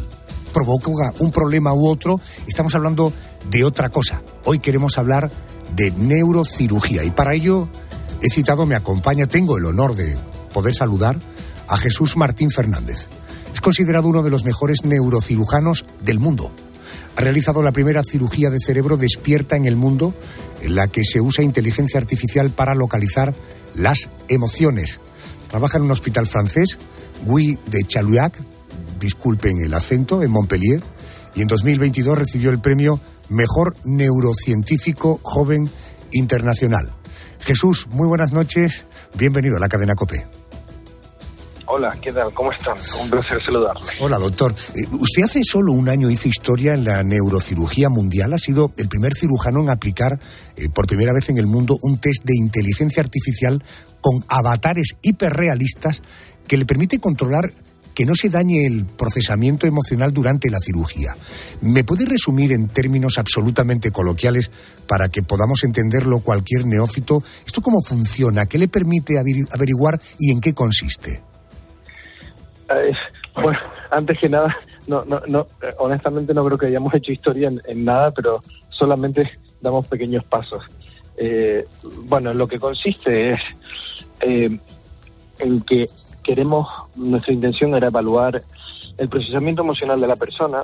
provoca un problema u otro, estamos hablando de otra cosa. Hoy queremos hablar de neurocirugía y para ello he citado, me acompaña, tengo el honor de poder saludar a Jesús Martín Fernández. Es considerado uno de los mejores neurocirujanos del mundo. Ha realizado la primera cirugía de cerebro despierta en el mundo en la que se usa inteligencia artificial para localizar las emociones. Trabaja en un hospital francés, Guy de Chaluac, disculpen el acento, en Montpellier, y en 2022 recibió el premio Mejor Neurocientífico Joven Internacional. Jesús, muy buenas noches, bienvenido a la cadena COPE. Hola, ¿qué tal? ¿Cómo están? Un placer saludarle. Hola, doctor. Eh, usted hace solo un año hizo historia en la neurocirugía mundial. Ha sido el primer cirujano en aplicar eh, por primera vez en el mundo un test de inteligencia artificial con avatares hiperrealistas que le permite controlar que no se dañe el procesamiento emocional durante la cirugía. ¿Me puede resumir en términos absolutamente coloquiales para que podamos entenderlo cualquier neófito? ¿Esto cómo funciona? ¿Qué le permite averiguar y en qué consiste? Eh, bueno, antes que nada, no, no, no, eh, honestamente no creo que hayamos hecho historia en, nada, pero solamente damos pequeños pasos. Eh, bueno, lo que consiste es en que queremos, nuestra intención era evaluar el procesamiento emocional de la persona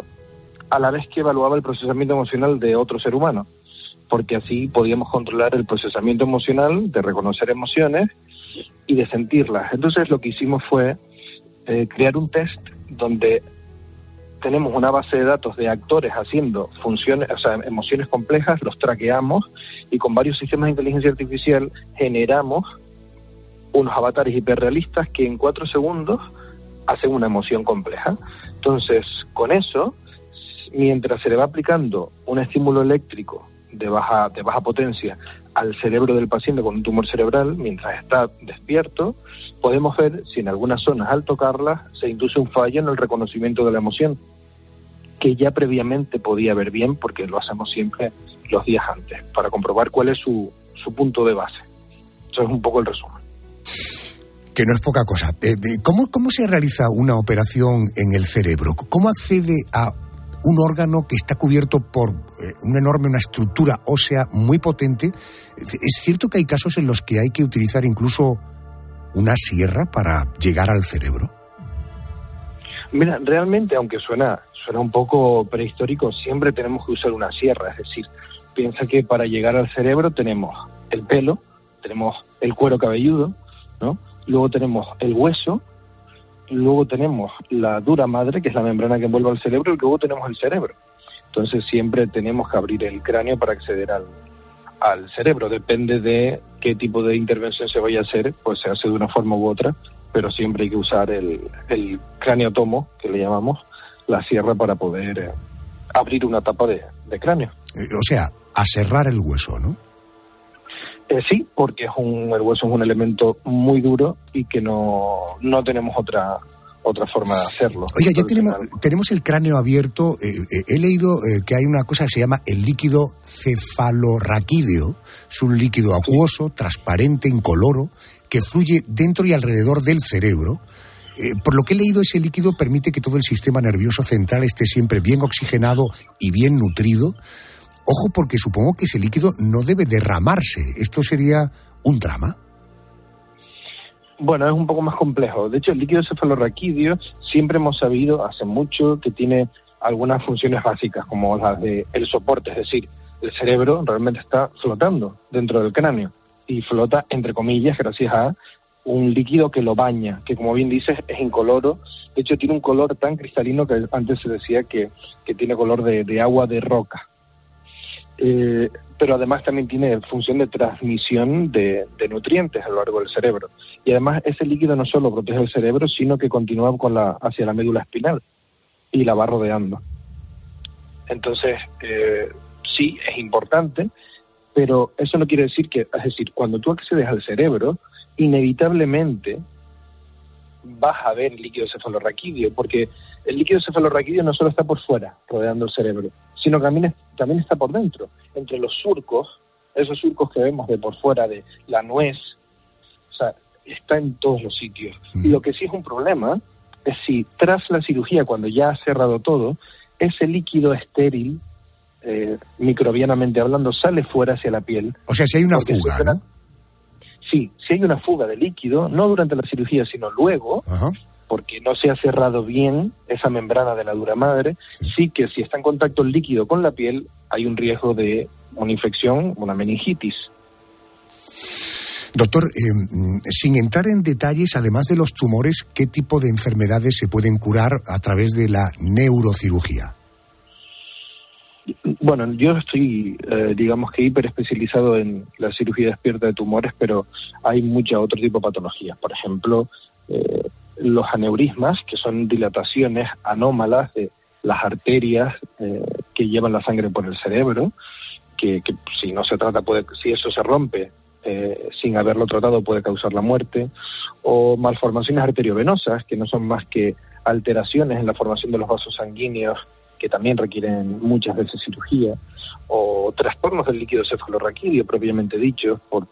a la vez que evaluaba el procesamiento emocional de otro ser humano, porque así podíamos controlar el procesamiento emocional de reconocer emociones y de sentirlas. Entonces lo que hicimos fue eh, crear un test donde tenemos una base de datos de actores haciendo funciones, o sea, emociones complejas, los traqueamos y con varios sistemas de inteligencia artificial generamos unos avatares hiperrealistas que en cuatro segundos hacen una emoción compleja. Entonces, con eso, mientras se le va aplicando un estímulo eléctrico de baja, de baja potencia al cerebro del paciente con un tumor cerebral, mientras está despierto, podemos ver si en algunas zonas al tocarlas se induce un fallo en el reconocimiento de la emoción, que ya previamente podía ver bien porque lo hacemos siempre los días antes, para comprobar cuál es su, su punto de base. Eso es un poco el resumen que no es poca cosa. Eh, ¿cómo, ¿Cómo se realiza una operación en el cerebro? ¿Cómo accede a un órgano que está cubierto por eh, una enorme, una estructura ósea muy potente? ¿Es cierto que hay casos en los que hay que utilizar incluso una sierra para llegar al cerebro? Mira, realmente, aunque suena, suena un poco prehistórico, siempre tenemos que usar una sierra. Es decir, piensa que para llegar al cerebro tenemos el pelo, tenemos el cuero cabelludo, ¿no? luego tenemos el hueso, luego tenemos la dura madre, que es la membrana que envuelve al cerebro, y luego tenemos el cerebro. Entonces siempre tenemos que abrir el cráneo para acceder al, al cerebro. Depende de qué tipo de intervención se vaya a hacer, pues se hace de una forma u otra, pero siempre hay que usar el, el cráneo tomo, que le llamamos, la sierra para poder eh, abrir una tapa de, de cráneo. Eh, o sea, aserrar el hueso, ¿no? Eh, sí, porque es un, el hueso es un elemento muy duro y que no, no tenemos otra otra forma de hacerlo. Oiga, ya tenemos, tenemos el cráneo abierto. Eh, eh, he leído que hay una cosa que se llama el líquido cefalorraquídeo. Es un líquido acuoso, transparente, incoloro, que fluye dentro y alrededor del cerebro. por lo que he leído, ese líquido permite que todo el sistema nervioso central esté siempre bien oxigenado y bien nutrido. Ojo porque supongo que ese líquido no debe derramarse. ¿Esto sería un drama? Bueno, es un poco más complejo. De hecho, el líquido cefalorraquídeo siempre hemos sabido hace mucho que tiene algunas funciones básicas, como las de el soporte, es decir, el cerebro realmente está flotando dentro del cráneo y flota, entre comillas, gracias a un líquido que lo baña, que como bien dices es incoloro. De hecho, tiene un color tan cristalino que antes se decía que, tiene color de agua de roca. Eh, pero además también tiene función de transmisión de, nutrientes a lo largo del cerebro. Y además ese líquido no solo protege el cerebro, sino que continúa con la, hacia la médula espinal y la va rodeando. Entonces, eh, sí, es importante, pero eso no quiere decir que, es decir, cuando tú accedes al cerebro, inevitablemente vas a ver líquido cefalorraquídeo, porque el líquido cefalorraquídeo no solo está por fuera, rodeando el cerebro, sino que también, también está por dentro, entre los surcos, esos surcos que vemos de por fuera de la nuez. O sea, está en todos los sitios. Y lo que sí es un problema es si tras la cirugía, cuando ya ha cerrado todo, ese líquido estéril, eh, microbianamente hablando, sale fuera hacia la piel. O sea, si hay una fuga. Sí, si hay una fuga de líquido, no durante la cirugía, sino luego, Ajá. Porque no se ha cerrado bien esa membrana de la dura madre, sí. que si está en contacto el líquido con la piel, hay un riesgo de una infección, una meningitis. Doctor, eh, sin entrar en detalles, además de los tumores, ¿qué tipo de enfermedades se pueden curar a través de la neurocirugía? Bueno, yo estoy, eh, digamos que hiper especializado en la cirugía despierta de tumores, pero hay mucha otro tipo de patologías. Por ejemplo, eh, los aneurismas, que son dilataciones anómalas de las arterias eh, que llevan la sangre por el cerebro, que, si no se trata, puede, si eso se rompe eh, sin haberlo tratado, puede causar la muerte, o malformaciones arteriovenosas, que no son más que alteraciones en la formación de los vasos sanguíneos que también requieren muchas veces cirugía, o trastornos del líquido cefalorraquídeo propiamente dicho, por,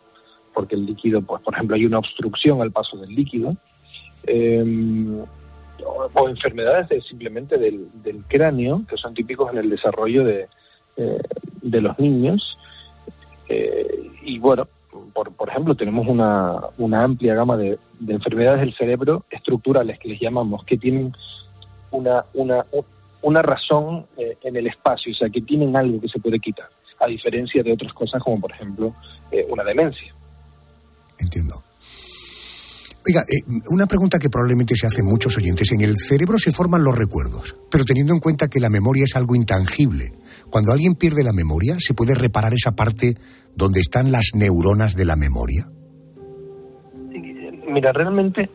porque el líquido, pues por ejemplo, hay una obstrucción al paso del líquido, eh, o, enfermedades de- simplemente del, del cráneo, que son típicos en el desarrollo de, eh, de los niños. Eh, y bueno, por, por ejemplo, tenemos una, una amplia gama de, de enfermedades del cerebro estructurales que les llamamos, que tienen una, una, una razón eh, en el espacio, o sea, que tienen algo que se puede quitar, a diferencia de otras cosas como, por ejemplo, una demencia. Entiendo. Oiga, eh, una pregunta que probablemente se hacen muchos oyentes. En el cerebro se forman los recuerdos, pero teniendo en cuenta que la memoria es algo intangible, cuando alguien pierde la memoria, ¿se puede reparar esa parte donde están las neuronas de la memoria? Mira, realmente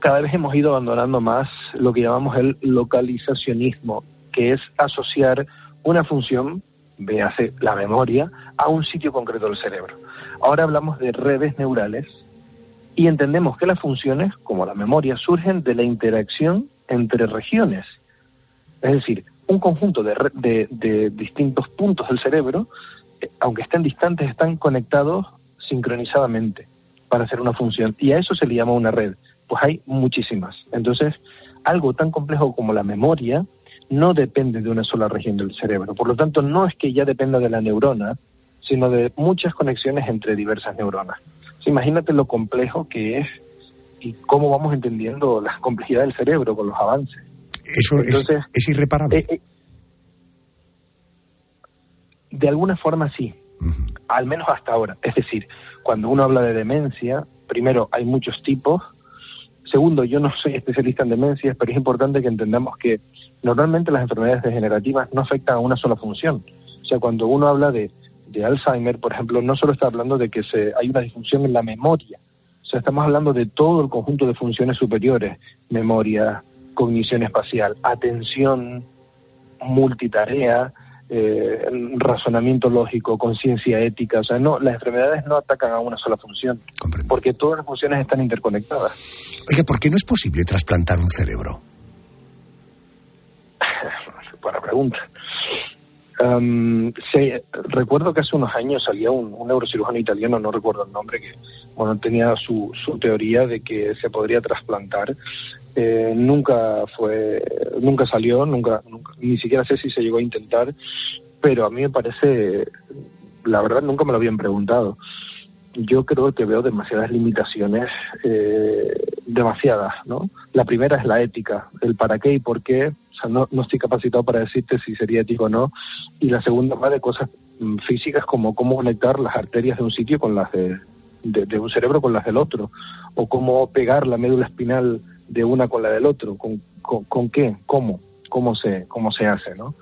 cada vez hemos ido abandonando más lo que llamamos el localizacionismo, que es asociar una función, véase la memoria, a un sitio concreto del cerebro. Ahora hablamos de redes neurales y entendemos que las funciones, como la memoria, surgen de la interacción entre regiones. Es decir, un conjunto de, de distintos puntos del cerebro, eh, aunque estén distantes, están conectados sincronizadamente para hacer una función. Y a eso se le llama una red. Pues hay muchísimas. Entonces, algo tan complejo como la memoria no depende de una sola región del cerebro. Por lo tanto, no es que ya dependa de la neurona, sino de muchas conexiones entre diversas neuronas. Imagínate lo complejo que es y cómo vamos entendiendo la complejidad del cerebro con los avances. Eso Entonces, es, irreparable. Eh, eh, de alguna forma sí, al menos hasta ahora. Es decir, cuando uno habla de demencia, primero hay muchos tipos. Segundo, yo no soy especialista en demencias, pero es importante que entendamos que normalmente las enfermedades degenerativas no afectan a una sola función. O sea, cuando uno habla de, de Alzheimer, por ejemplo, no solo está hablando de que se, hay una disfunción en la memoria, o sea, estamos hablando de todo el conjunto de funciones superiores, memoria, cognición espacial, atención, multitarea, eh, razonamiento lógico, conciencia ética. O sea, no, las enfermedades no atacan a una sola función, porque todas las funciones están interconectadas. Oiga, ¿por qué no es posible trasplantar un cerebro? Buena pregunta. Se- recuerdo que hace unos años salía un, un neurocirujano italiano, no recuerdo el nombre, que bueno tenía su, su teoría de que se podría trasplantar. Eh, nunca fue, nunca salió, nunca, nunca, ni siquiera sé si se llegó a intentar, pero a mí me parece, la verdad nunca me lo habían preguntado. Yo creo que veo demasiadas limitaciones, eh, demasiadas, ¿no? La primera es la ética, el para qué y por qué. No, no estoy capacitado para decirte si sería ético o no. Y la segunda va de cosas mm, físicas como cómo conectar las arterias de un sitio con las de, de, un cerebro con las del otro, o cómo pegar la médula espinal de una con la del otro, con, con, qué, cómo, cómo se, cómo se hace, ¿no?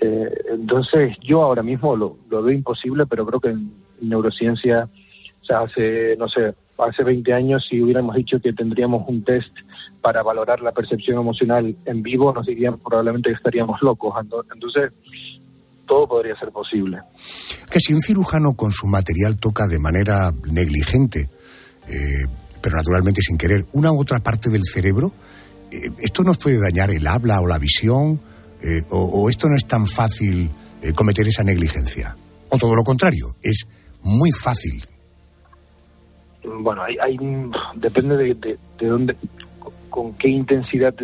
Eh, entonces yo ahora mismo lo, lo veo imposible, pero creo que en neurociencia, o hace, no sé, hace 20 años si hubiéramos dicho que tendríamos un test para valorar la percepción emocional en vivo, nos dirían probablemente que estaríamos locos. Ento- Entonces, todo podría ser posible. Que si un cirujano con su material toca de manera negligente, eh, pero naturalmente sin querer, una u otra parte del cerebro, eh, ¿esto nos puede dañar el habla o la visión? Eh, o, esto no es tan fácil cometer esa negligencia? O todo lo contrario, es muy fácil. Bueno, hay, hay depende de, de, dónde, con, qué intensidad,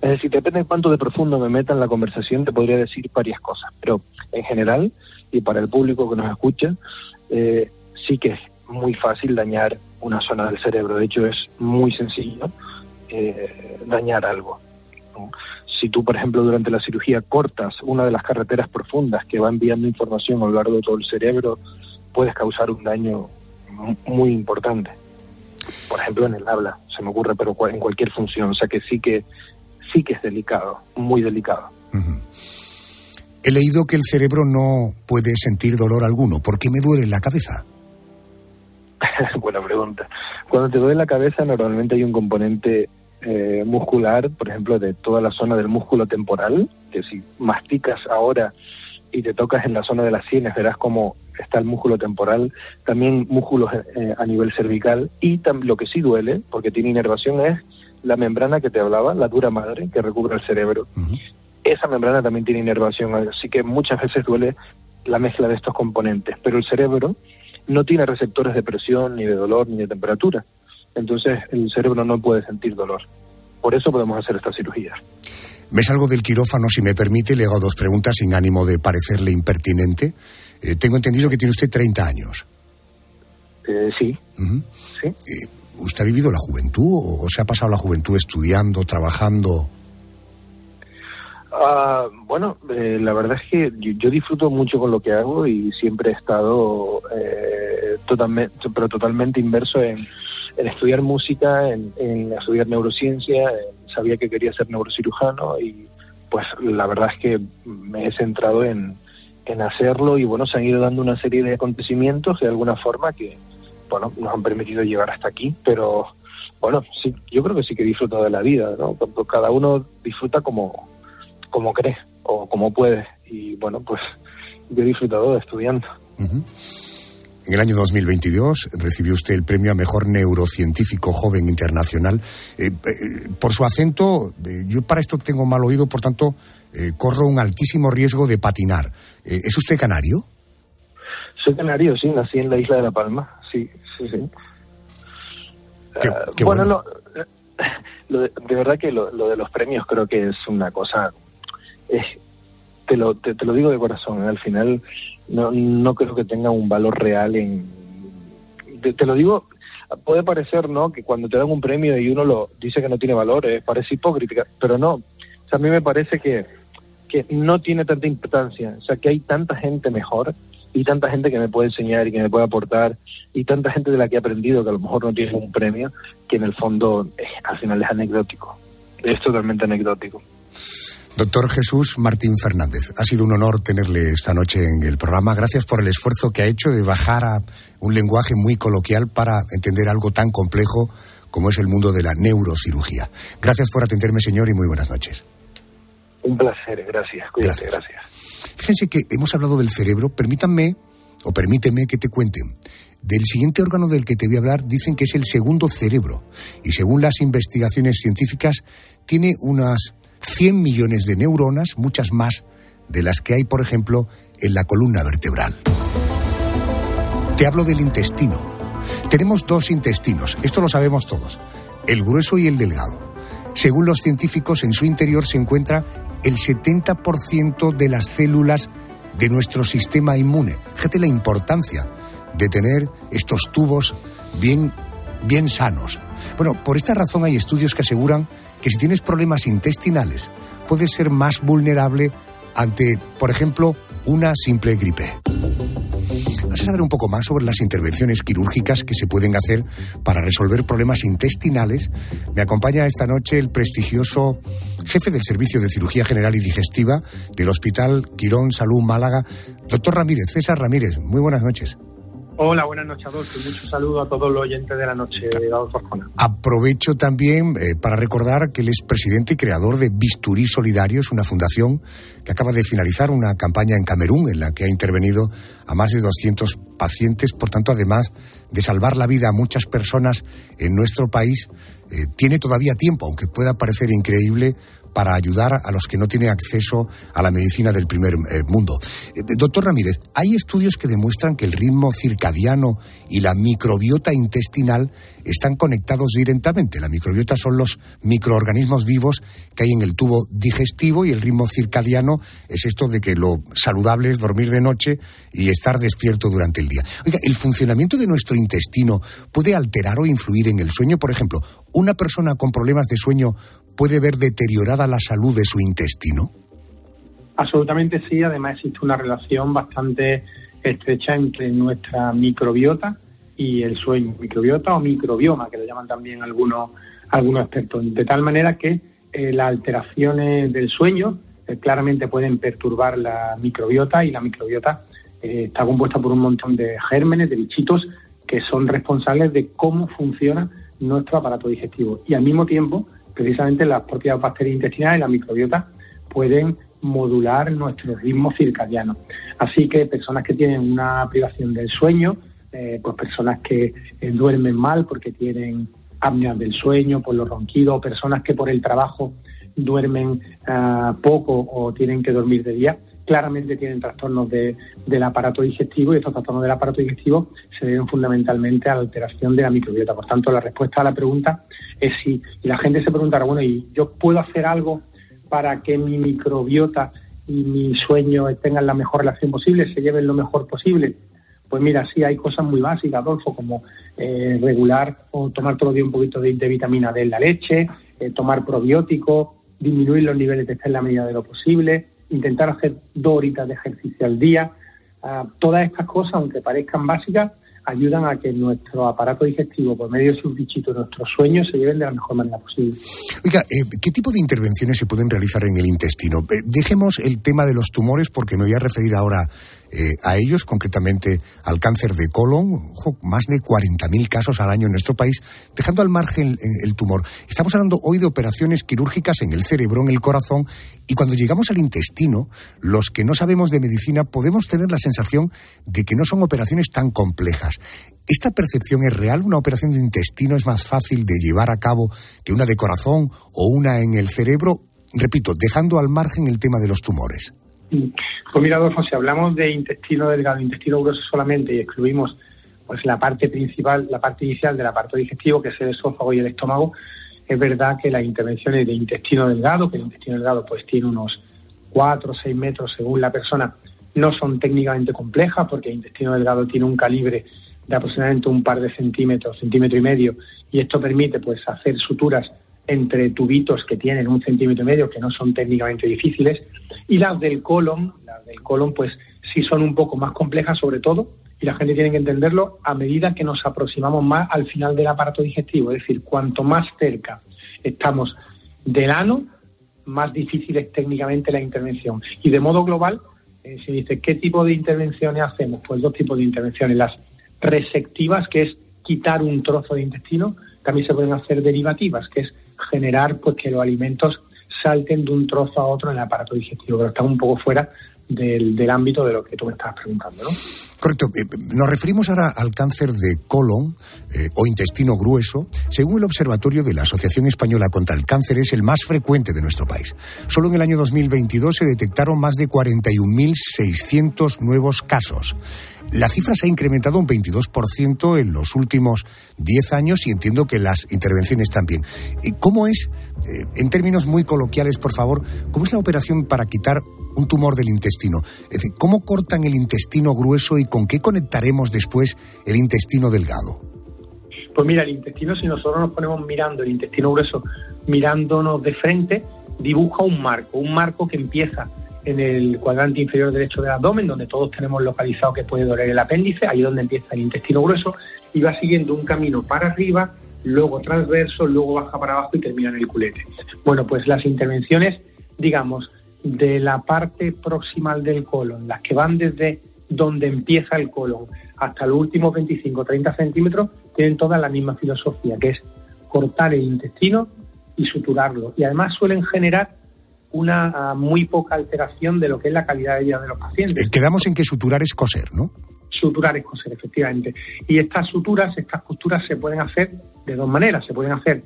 es decir, depende de cuánto de profundo me meta en la conversación, te podría decir varias cosas, pero en general, y para el público que nos escucha, eh, sí que es muy fácil dañar una zona del cerebro, de hecho es muy sencillo eh, dañar algo. Si tú, por ejemplo, durante la cirugía cortas una de las carreteras profundas que va enviando información a lo largo de todo el cerebro, puedes causar un daño muy importante. Por ejemplo, en el habla, se me ocurre, pero en cualquier función. O sea que sí que, sí que es delicado, muy delicado. He leído que el cerebro no puede sentir dolor alguno. ¿Por qué me duele la cabeza? Buena pregunta. Cuando te duele la cabeza, normalmente hay un componente eh, muscular, por ejemplo, de toda la zona del músculo temporal, que si masticas ahora y te tocas en la zona de las sienes, verás cómo está el músculo temporal, también músculos eh, a nivel cervical y lo que sí duele, porque tiene inervación, es la membrana que te hablaba, la dura madre que recubre el cerebro. Esa membrana también tiene inervación, así que muchas veces duele la mezcla de estos componentes, pero el cerebro no tiene receptores de presión, ni de dolor, ni de temperatura. Entonces el cerebro no puede sentir dolor. Por eso podemos hacer esta cirugía. Me salgo del quirófano, si me permite, le hago dos preguntas sin ánimo de parecerle impertinente. Eh, tengo entendido que tiene usted 30 años. Eh, sí. ¿Sí? Eh, ¿Usted ha vivido la juventud o se ha pasado la juventud estudiando, trabajando? Ah, bueno, la verdad es que yo, disfruto mucho con lo que hago y siempre he estado totalmente, pero totalmente inverso en, estudiar música, en, en estudiar neurociencia, sabía que quería ser neurocirujano y pues la verdad es que me he centrado en, en hacerlo y bueno, se han ido dando una serie de acontecimientos de alguna forma que, bueno, nos han permitido llegar hasta aquí, pero bueno, sí, yo creo que sí que disfruto de la vida, ¿no? Cada uno disfruta como, como cree o como puede y bueno, pues yo he disfrutado de estudiando. En el año 2022 recibió usted el premio a Mejor Neurocientífico Joven Internacional. Eh, eh, por su acento, eh, yo para esto tengo mal oído, por tanto, corro un altísimo riesgo de patinar. ¿Es usted canario? Soy canario, sí, nací en la isla de La Palma, sí, sí, sí. Ah, bueno, de, verdad que lo, de los premios creo que es una cosa, te, lo, te lo digo de corazón, al final no, no creo que tenga un valor real en... Te, lo digo, puede parecer, ¿no?, que cuando te dan un premio y uno lo dice que no tiene valor, eh, parece hipócrita, pero no. A mí me parece que, que no tiene tanta importancia, o sea, que hay tanta gente mejor y tanta gente que me puede enseñar y que me puede aportar y tanta gente de la que he aprendido que a lo mejor no tiene un premio, que en el fondo al final es anecdótico, es totalmente anecdótico. Doctor Jesús Martín Fernández, ha sido un honor tenerle esta noche en el programa. Gracias por el esfuerzo que ha hecho de bajar a un lenguaje muy coloquial para entender algo tan complejo como es el mundo de la neurocirugía. Gracias por atenderme, señor, y muy buenas noches. Un placer, gracias. Cuídate, gracias. Fíjense que hemos hablado del cerebro. Permítanme, o permíteme que te cuente. Del siguiente órgano del que te voy a hablar dicen que es el segundo cerebro y según las investigaciones científicas tiene unas 100 millones de neuronas, muchas más de las que hay, por ejemplo, en la columna vertebral. Te hablo del intestino. Tenemos dos intestinos, esto lo sabemos todos, el grueso y el delgado. Según los científicos, en su interior se encuentra el 70% de las células de nuestro sistema inmune. Fíjate la importancia de tener estos tubos bien, bien sanos. Bueno, por esta razón hay estudios que aseguran que si tienes problemas intestinales puedes ser más vulnerable ante, por ejemplo, una simple gripe. Vas a saber un poco más sobre las intervenciones quirúrgicas que se pueden hacer para resolver problemas intestinales. Me acompaña esta noche el prestigioso jefe del Servicio de Cirugía General y Digestiva del Hospital Quirón Salud Málaga, doctor Ramírez, César Ramírez. Muy buenas noches. Hola, buenas noches, Adolfo. Mucho saludo a todos los oyentes de la noche de Adolfo Arjona. Aprovecho también eh, para recordar que él es presidente y creador de Bisturí Solidarios, una fundación que acaba de finalizar una campaña en Camerún en la que ha intervenido a más de 200 pacientes. Por tanto, además de salvar la vida a muchas personas en nuestro país, eh, tiene todavía tiempo, aunque pueda parecer increíble, para ayudar a los que no tienen acceso a la medicina del primer eh, mundo. Eh, doctor Ramírez, hay estudios que demuestran que el ritmo circadiano y la microbiota intestinal están conectados directamente. La microbiota son los microorganismos vivos que hay en el tubo digestivo y el ritmo circadiano es esto de que lo saludable es dormir de noche y estar despierto durante el día. Oiga, ¿el funcionamiento de nuestro intestino puede alterar o influir en el sueño? Por ejemplo, ¿una persona con problemas de sueño puede ver deteriorada la salud de su intestino? Absolutamente sí, además existe una relación bastante estrecha entre nuestra microbiota y el sueño, microbiota o microbioma, que lo llaman también algunos, algunos expertos, de tal manera que eh, las alteraciones del sueño eh, claramente pueden perturbar la microbiota y la microbiota eh, está compuesta por un montón de gérmenes, de bichitos que son responsables de cómo funciona nuestro aparato digestivo. Y al mismo tiempo, precisamente las propias bacterias intestinales y la microbiota pueden modular nuestro ritmo circadiano. Así que personas que tienen una privación del sueño, eh, pues personas que eh, duermen mal porque tienen apnea del sueño, por los ronquidos, personas que por el trabajo duermen ah, poco o tienen que dormir de día, claramente tienen trastornos del aparato digestivo y estos trastornos del aparato digestivo se deben fundamentalmente a la alteración de la microbiota. Por tanto, la respuesta a la pregunta es sí. Y la gente se preguntará, bueno, ¿y yo puedo hacer algo para que mi microbiota y mi sueño tengan la mejor relación posible, se lleven lo mejor posible? Pues mira, sí hay cosas muy básicas, Adolfo, como eh, regular o tomar todo el día un poquito de, vitamina D en la leche, eh, tomar probióticos, disminuir los niveles de estrés en la medida de lo posible, intentar hacer dos horitas de ejercicio al día. Ah, todas estas cosas, aunque parezcan básicas, ayudan a que nuestro aparato digestivo, por medio de sus bichitos, nuestros sueños, se lleven de la mejor manera posible. Oiga, eh, ¿qué tipo de intervenciones se pueden realizar en el intestino? dejemos el tema de los tumores porque me voy a referir ahora eh, a ellos, concretamente al cáncer de colon, más de 40.000 casos al año en nuestro país, dejando al margen el, tumor. Estamos hablando hoy de operaciones quirúrgicas en el cerebro, en el corazón, y cuando llegamos al intestino, los que no sabemos de medicina podemos tener la sensación de que no son operaciones tan complejas. ¿Esta percepción es real? ¿Una operación de intestino es más fácil de llevar a cabo que una de corazón o una en el cerebro? Repito, dejando al margen el tema de los tumores. Pues mira, Adolfo, si hablamos de intestino delgado, intestino grueso solamente y excluimos pues la parte principal, la parte inicial del aparato digestivo, que es el esófago y el estómago, es verdad que las intervenciones de intestino delgado, que el intestino delgado pues tiene unos 4 o 6 metros según la persona, no son técnicamente complejas porque el intestino delgado tiene un calibre de aproximadamente un par de centímetros, centímetro y medio, y esto permite pues hacer suturas entre tubitos que tienen un centímetro y medio, que no son técnicamente difíciles, y las del colon, las del colon, pues sí son un poco más complejas, sobre todo, y la gente tiene que entenderlo a medida que nos aproximamos más al final del aparato digestivo, es decir, cuanto más cerca estamos del ano, más difícil es técnicamente la intervención. Y de modo global, eh, se dice, ¿qué tipo de intervenciones hacemos? Pues dos tipos de intervenciones. Las resectivas, que es quitar un trozo de intestino, también se pueden hacer derivativas, que es generar pues que los alimentos salten de un trozo a otro en el aparato digestivo, pero están un poco fuera del, del, ámbito de lo que tú me estabas preguntando, ¿no? Correcto. Eh, nos referimos ahora al cáncer de colon eh, o intestino grueso. Según el Observatorio de la Asociación Española contra el Cáncer, es el más frecuente de nuestro país. Solo en el año 2022 se detectaron más de 41.600 nuevos casos. La cifra se ha incrementado un 22% en los últimos 10 años y entiendo que las intervenciones también. ¿Cómo es, eh, en términos muy coloquiales, por favor, cómo es la operación para quitar un tumor del intestino? Es decir, ¿cómo cortan el intestino grueso y con qué conectaremos después el intestino delgado? Pues mira, el intestino, si nosotros nos ponemos mirando el intestino grueso, mirándonos de frente, dibuja un marco, un marco que empieza en el cuadrante inferior derecho del abdomen, donde todos tenemos localizado que puede doler el apéndice, ahí es donde empieza el intestino grueso, y va siguiendo un camino para arriba, luego transverso, luego baja para abajo y termina en el culete. Bueno, pues las intervenciones, digamos, de la parte proximal del colon, las que van desde donde empieza el colon hasta los últimos 25 30 centímetros, tienen toda la misma filosofía, que es cortar el intestino y suturarlo. Y además suelen generar una muy poca alteración de lo que es la calidad de vida de los pacientes. Eh, quedamos en que suturar es coser, ¿no? Suturar es coser, efectivamente. Y estas suturas, estas costuras se pueden hacer de dos maneras. Se pueden hacer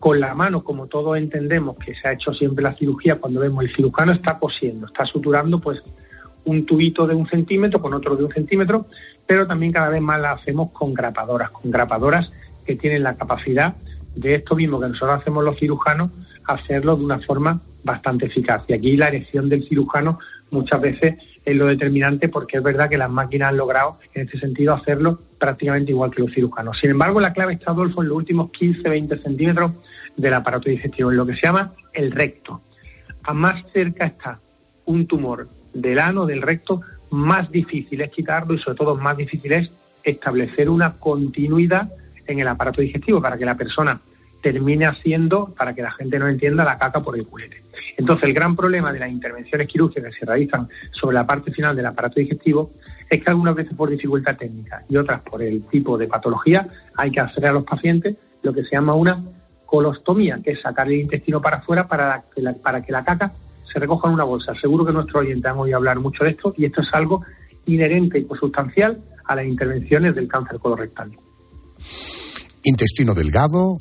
con la mano, como todos entendemos que se ha hecho siempre la cirugía, cuando vemos el cirujano está cosiendo, está suturando pues un tubito de un centímetro con otro de un centímetro, pero también cada vez más la hacemos con grapadoras, con grapadoras que tienen la capacidad de esto mismo que nosotros hacemos los cirujanos, hacerlo de una forma bastante eficaz. Y aquí la elección del cirujano muchas veces es lo determinante porque es verdad que las máquinas han logrado en este sentido hacerlo prácticamente igual que los cirujanos. Sin embargo, la clave está, Adolfo, en los últimos 15-20 centímetros del aparato digestivo, en lo que se llama el recto. A más cerca está un tumor del ano, del recto, más difícil es quitarlo y sobre todo más difícil es establecer una continuidad en el aparato digestivo para que la persona termine haciendo, para que la gente no entienda, la caca por el culete. Entonces, el gran problema de las intervenciones quirúrgicas que se realizan sobre la parte final del aparato digestivo es que algunas veces por dificultad técnica y otras por el tipo de patología hay que hacer a los pacientes lo que se llama una colostomía, que es sacar el intestino para afuera para que la, para que la caca se recoja en una bolsa. Seguro que nuestros oyentes han oído hablar mucho de esto y esto es algo inherente y sustancial a las intervenciones del cáncer colorectal. Intestino delgado,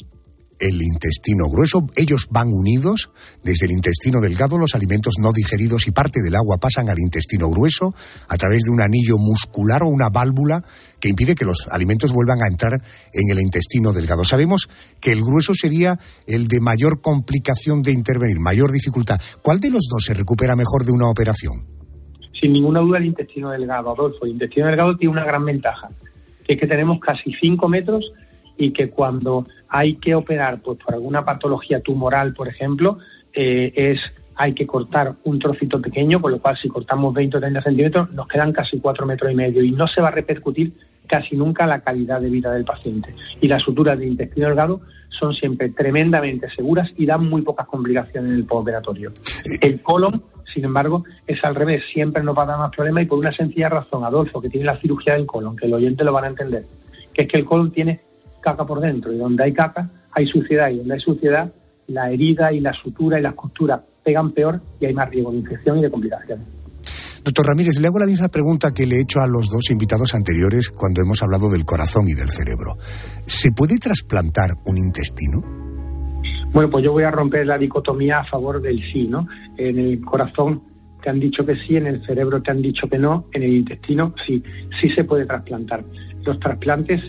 el intestino grueso, ellos van unidos. Desde el intestino delgado los alimentos no digeridos y parte del agua pasan al intestino grueso a través de un anillo muscular o una válvula que impide que los alimentos vuelvan a entrar en el intestino delgado. Sabemos que el grueso sería el de mayor complicación de intervenir, mayor dificultad. ¿Cuál de los dos se recupera mejor de una operación? Sin ninguna duda el intestino delgado, Adolfo. El intestino delgado tiene una gran ventaja, que es que tenemos casi 5 metros y que cuando hay que operar pues, por alguna patología tumoral, por ejemplo, eh, es hay que cortar un trocito pequeño, con lo cual si cortamos 20 o 30 centímetros nos quedan casi 4 metros y medio y no se va a repercutir casi nunca la calidad de vida del paciente. Y las suturas de intestino delgado son siempre tremendamente seguras y dan muy pocas complicaciones en el postoperatorio. El colon, sin embargo, es al revés, siempre nos va a dar más problemas y por una sencilla razón, Adolfo, que tiene la cirugía del colon, que el oyente lo van a entender, que es que el colon tiene caca por dentro y donde hay caca hay suciedad y donde hay suciedad la herida y la sutura y las costuras pegan peor y hay más riesgo de infección y de complicaciones. Doctor Ramírez, le hago la misma pregunta que le he hecho a los dos invitados anteriores cuando hemos hablado del corazón y del cerebro. ¿Se puede trasplantar un intestino? Bueno, pues yo voy a romper la dicotomía a favor del sí, ¿no? En el corazón te han dicho que sí, en el cerebro te han dicho que no, en el intestino sí, sí se puede trasplantar. Los trasplantes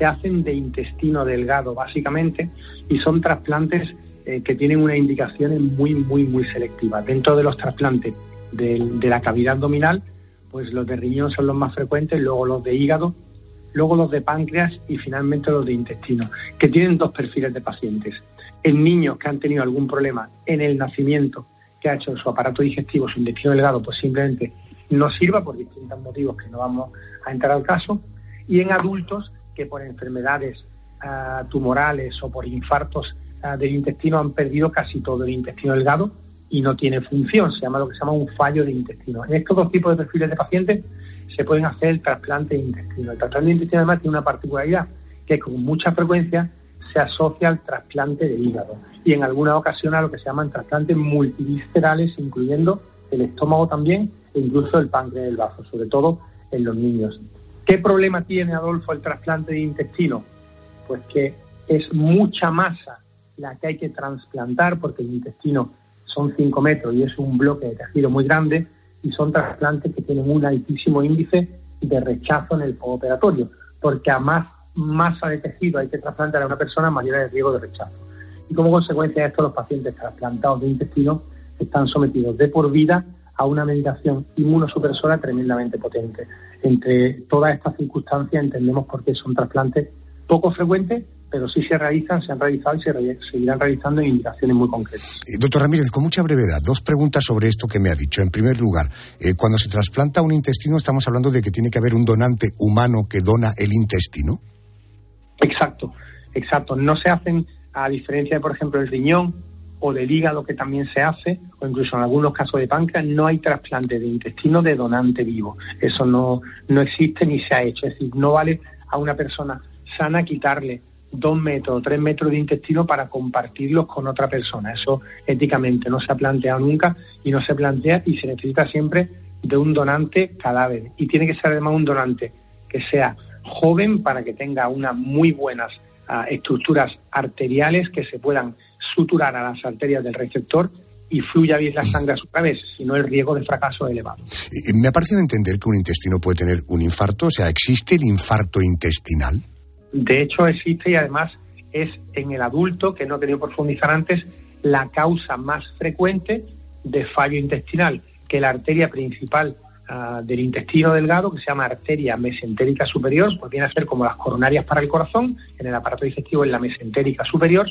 se hacen de intestino delgado, básicamente, y son trasplantes eh, que tienen una indicación muy, muy, muy selectiva. Dentro de los trasplantes de, la cavidad abdominal, pues los de riñón son los más frecuentes, luego los de hígado, luego los de páncreas y finalmente los de intestino, que tienen dos perfiles de pacientes. En niños que han tenido algún problema en el nacimiento, que ha hecho su aparato digestivo, su intestino delgado, pues simplemente no sirva por distintos motivos que no vamos a entrar al caso. Y en adultos que por enfermedades ah, tumorales o por infartos ah, del intestino han perdido casi todo el intestino delgado y no tiene función, se llama lo que se llama un fallo de intestino. En estos dos tipos de perfiles de pacientes se pueden hacer el trasplante de intestino. El trasplante de intestino además tiene una particularidad que con mucha frecuencia se asocia al trasplante de hígado y en alguna ocasión a lo que se llaman trasplantes multiviscerales, incluyendo el estómago también e incluso el páncreas del bazo, sobre todo en los niños. ¿Qué problema tiene, Adolfo, el trasplante de intestino? Pues que es mucha masa la que hay que trasplantar porque el intestino son 5 metros y es un bloque de tejido muy grande y son trasplantes que tienen un altísimo índice de rechazo en el postoperatorio, porque a más masa de tejido hay que trasplantar a una persona, mayor es riesgo de rechazo. Y como consecuencia de esto, los pacientes trasplantados de intestino están sometidos de por vida a una medicación inmunosupresora tremendamente potente. Entre todas estas circunstancias entendemos por qué son trasplantes poco frecuentes, pero sí se realizan, se han realizado y se seguirán realizando en indicaciones muy concretas. Eh, doctor Ramírez, con mucha brevedad, dos preguntas sobre esto que me ha dicho. En primer lugar, eh, cuando se trasplanta un intestino, estamos hablando de que tiene que haber un donante humano que dona el intestino. Exacto, exacto. No se hacen, a diferencia de, por ejemplo, el riñón, o del hígado que también se hace, o incluso en algunos casos de páncreas, no hay trasplante de intestino de donante vivo. Eso no, no existe ni se ha hecho. Es decir, no vale a una persona sana quitarle dos metros o tres metros de intestino para compartirlos con otra persona. Eso éticamente no se ha planteado nunca y no se plantea y se necesita siempre de un donante cadáver. Y tiene que ser además un donante que sea joven para que tenga unas muy buenas ah, estructuras arteriales que se puedan suturar a las arterias del receptor y fluya bien la sangre a su través, si no el riesgo de fracaso es elevado. Eh, Me ha parecido entender que un intestino puede tener un infarto, o sea, ¿existe el infarto intestinal? De hecho, existe y además es en el adulto, que no he querido profundizar antes, la causa más frecuente de fallo intestinal, que la arteria principal ah, del intestino delgado, que se llama arteria mesentérica superior, pues viene a ser como las coronarias para el corazón, en el aparato digestivo en la mesentérica superior,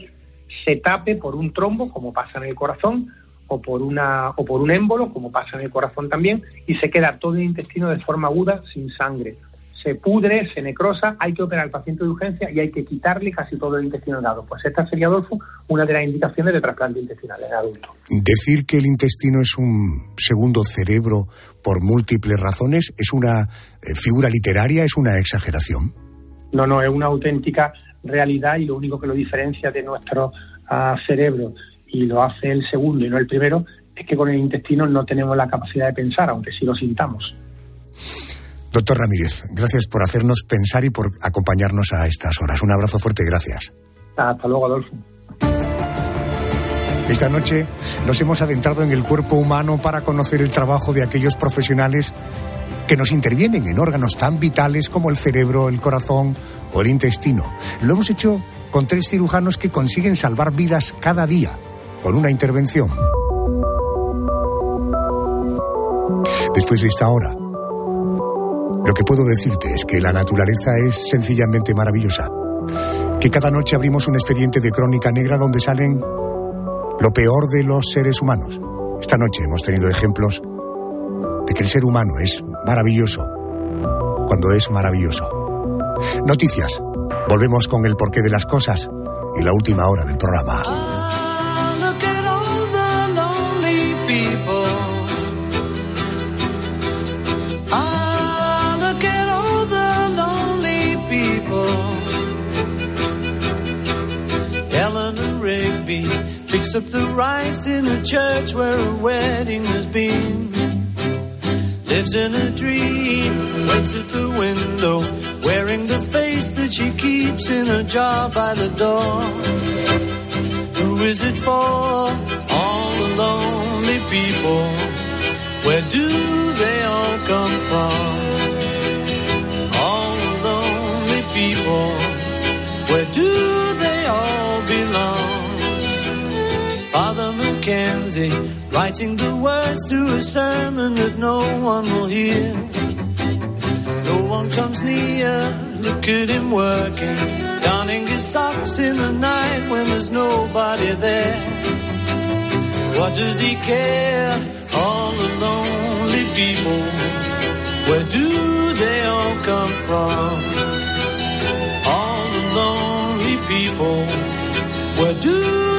se tape por un trombo, como pasa en el corazón, o por una o por un émbolo, como pasa en el corazón también, y se queda todo el intestino de forma aguda sin sangre. Se pudre, se necrosa, hay que operar al paciente de urgencia y hay que quitarle casi todo el intestino delgado. Pues esta sería, Adolfo, una de las indicaciones de trasplante intestinal en adulto. Decir que el intestino es un segundo cerebro por múltiples razones es una eh, figura literaria, es una exageración. No, no, es una auténtica realidad y lo único que lo diferencia de nuestro ah, cerebro y lo hace el segundo y no el primero es que con el intestino no tenemos la capacidad de pensar, aunque sí lo sintamos. Doctor Ramírez, gracias por hacernos pensar y por acompañarnos a estas horas. Un abrazo fuerte, gracias. Hasta luego, Adolfo. Esta noche nos hemos adentrado en el cuerpo humano para conocer el trabajo de aquellos profesionales que nos intervienen en órganos tan vitales como el cerebro, el corazón o el intestino. Lo hemos hecho con tres cirujanos que consiguen salvar vidas cada día con una intervención. Después de esta hora, lo que puedo decirte es que la naturaleza es sencillamente maravillosa. Que cada noche abrimos un expediente de crónica negra donde salen lo peor de los seres humanos. Esta noche hemos tenido ejemplos de que el ser humano es maravilloso cuando es maravilloso. Noticias. Volvemos con el porqué de las cosas y la última hora del programa. Rigby picks up the rice in a church where a wedding has been. Lives in a dream, waits at the window, wearing the face that she keeps in a jar by the door. Who is it for? All the lonely people. Where do they all come from? All the lonely people. Where do they all belong? Father Mackenzie writing the words to a sermon that no one will hear. Comes near. Look at him working, donning his socks in the night when there's nobody there. What does he care? All the lonely people. Where do they all come from? All the lonely people. Where do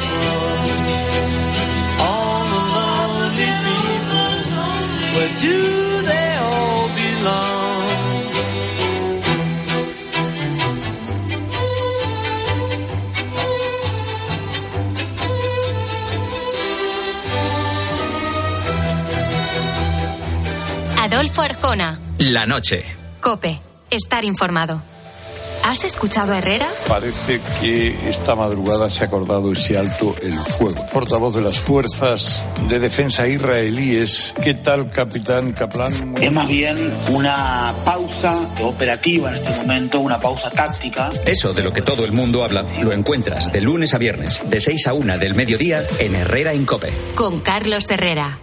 Adolfo Arjona. La noche. Cope. Estar informado. ¿Has escuchado a Herrera? Parece que esta madrugada se ha acordado ese alto el fuego. Portavoz de las fuerzas de defensa israelíes. ¿Qué tal, capitán Kaplan? Es más bien una pausa operativa en este momento, una pausa táctica. Eso de lo que todo el mundo habla lo encuentras de lunes a viernes, de 6 a 1 del mediodía en Herrera Incope. Con Carlos Herrera.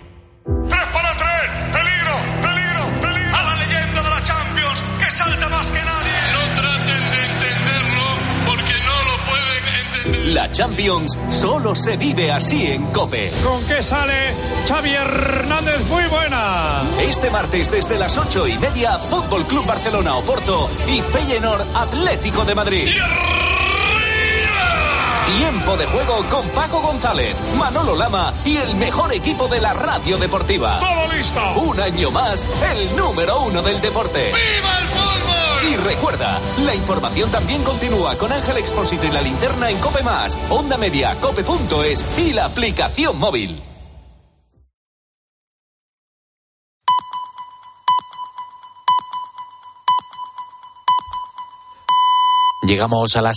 Champions solo se vive así en Cope. ¿Con qué sale Xavi Hernández? Muy buena. Este martes desde las ocho y media, Fútbol Club Barcelona Oporto y Feyenoord Atlético de Madrid. Tiempo de juego con Paco González, Manolo Lama y el mejor equipo de la radio deportiva. Todo listo. Un año más, el número uno del deporte. ¡Viva el fútbol! Recuerda, la información también continúa con Ángel Expósito y la linterna en Cope Más, Onda Media, Cope.es y la aplicación móvil. Llegamos a las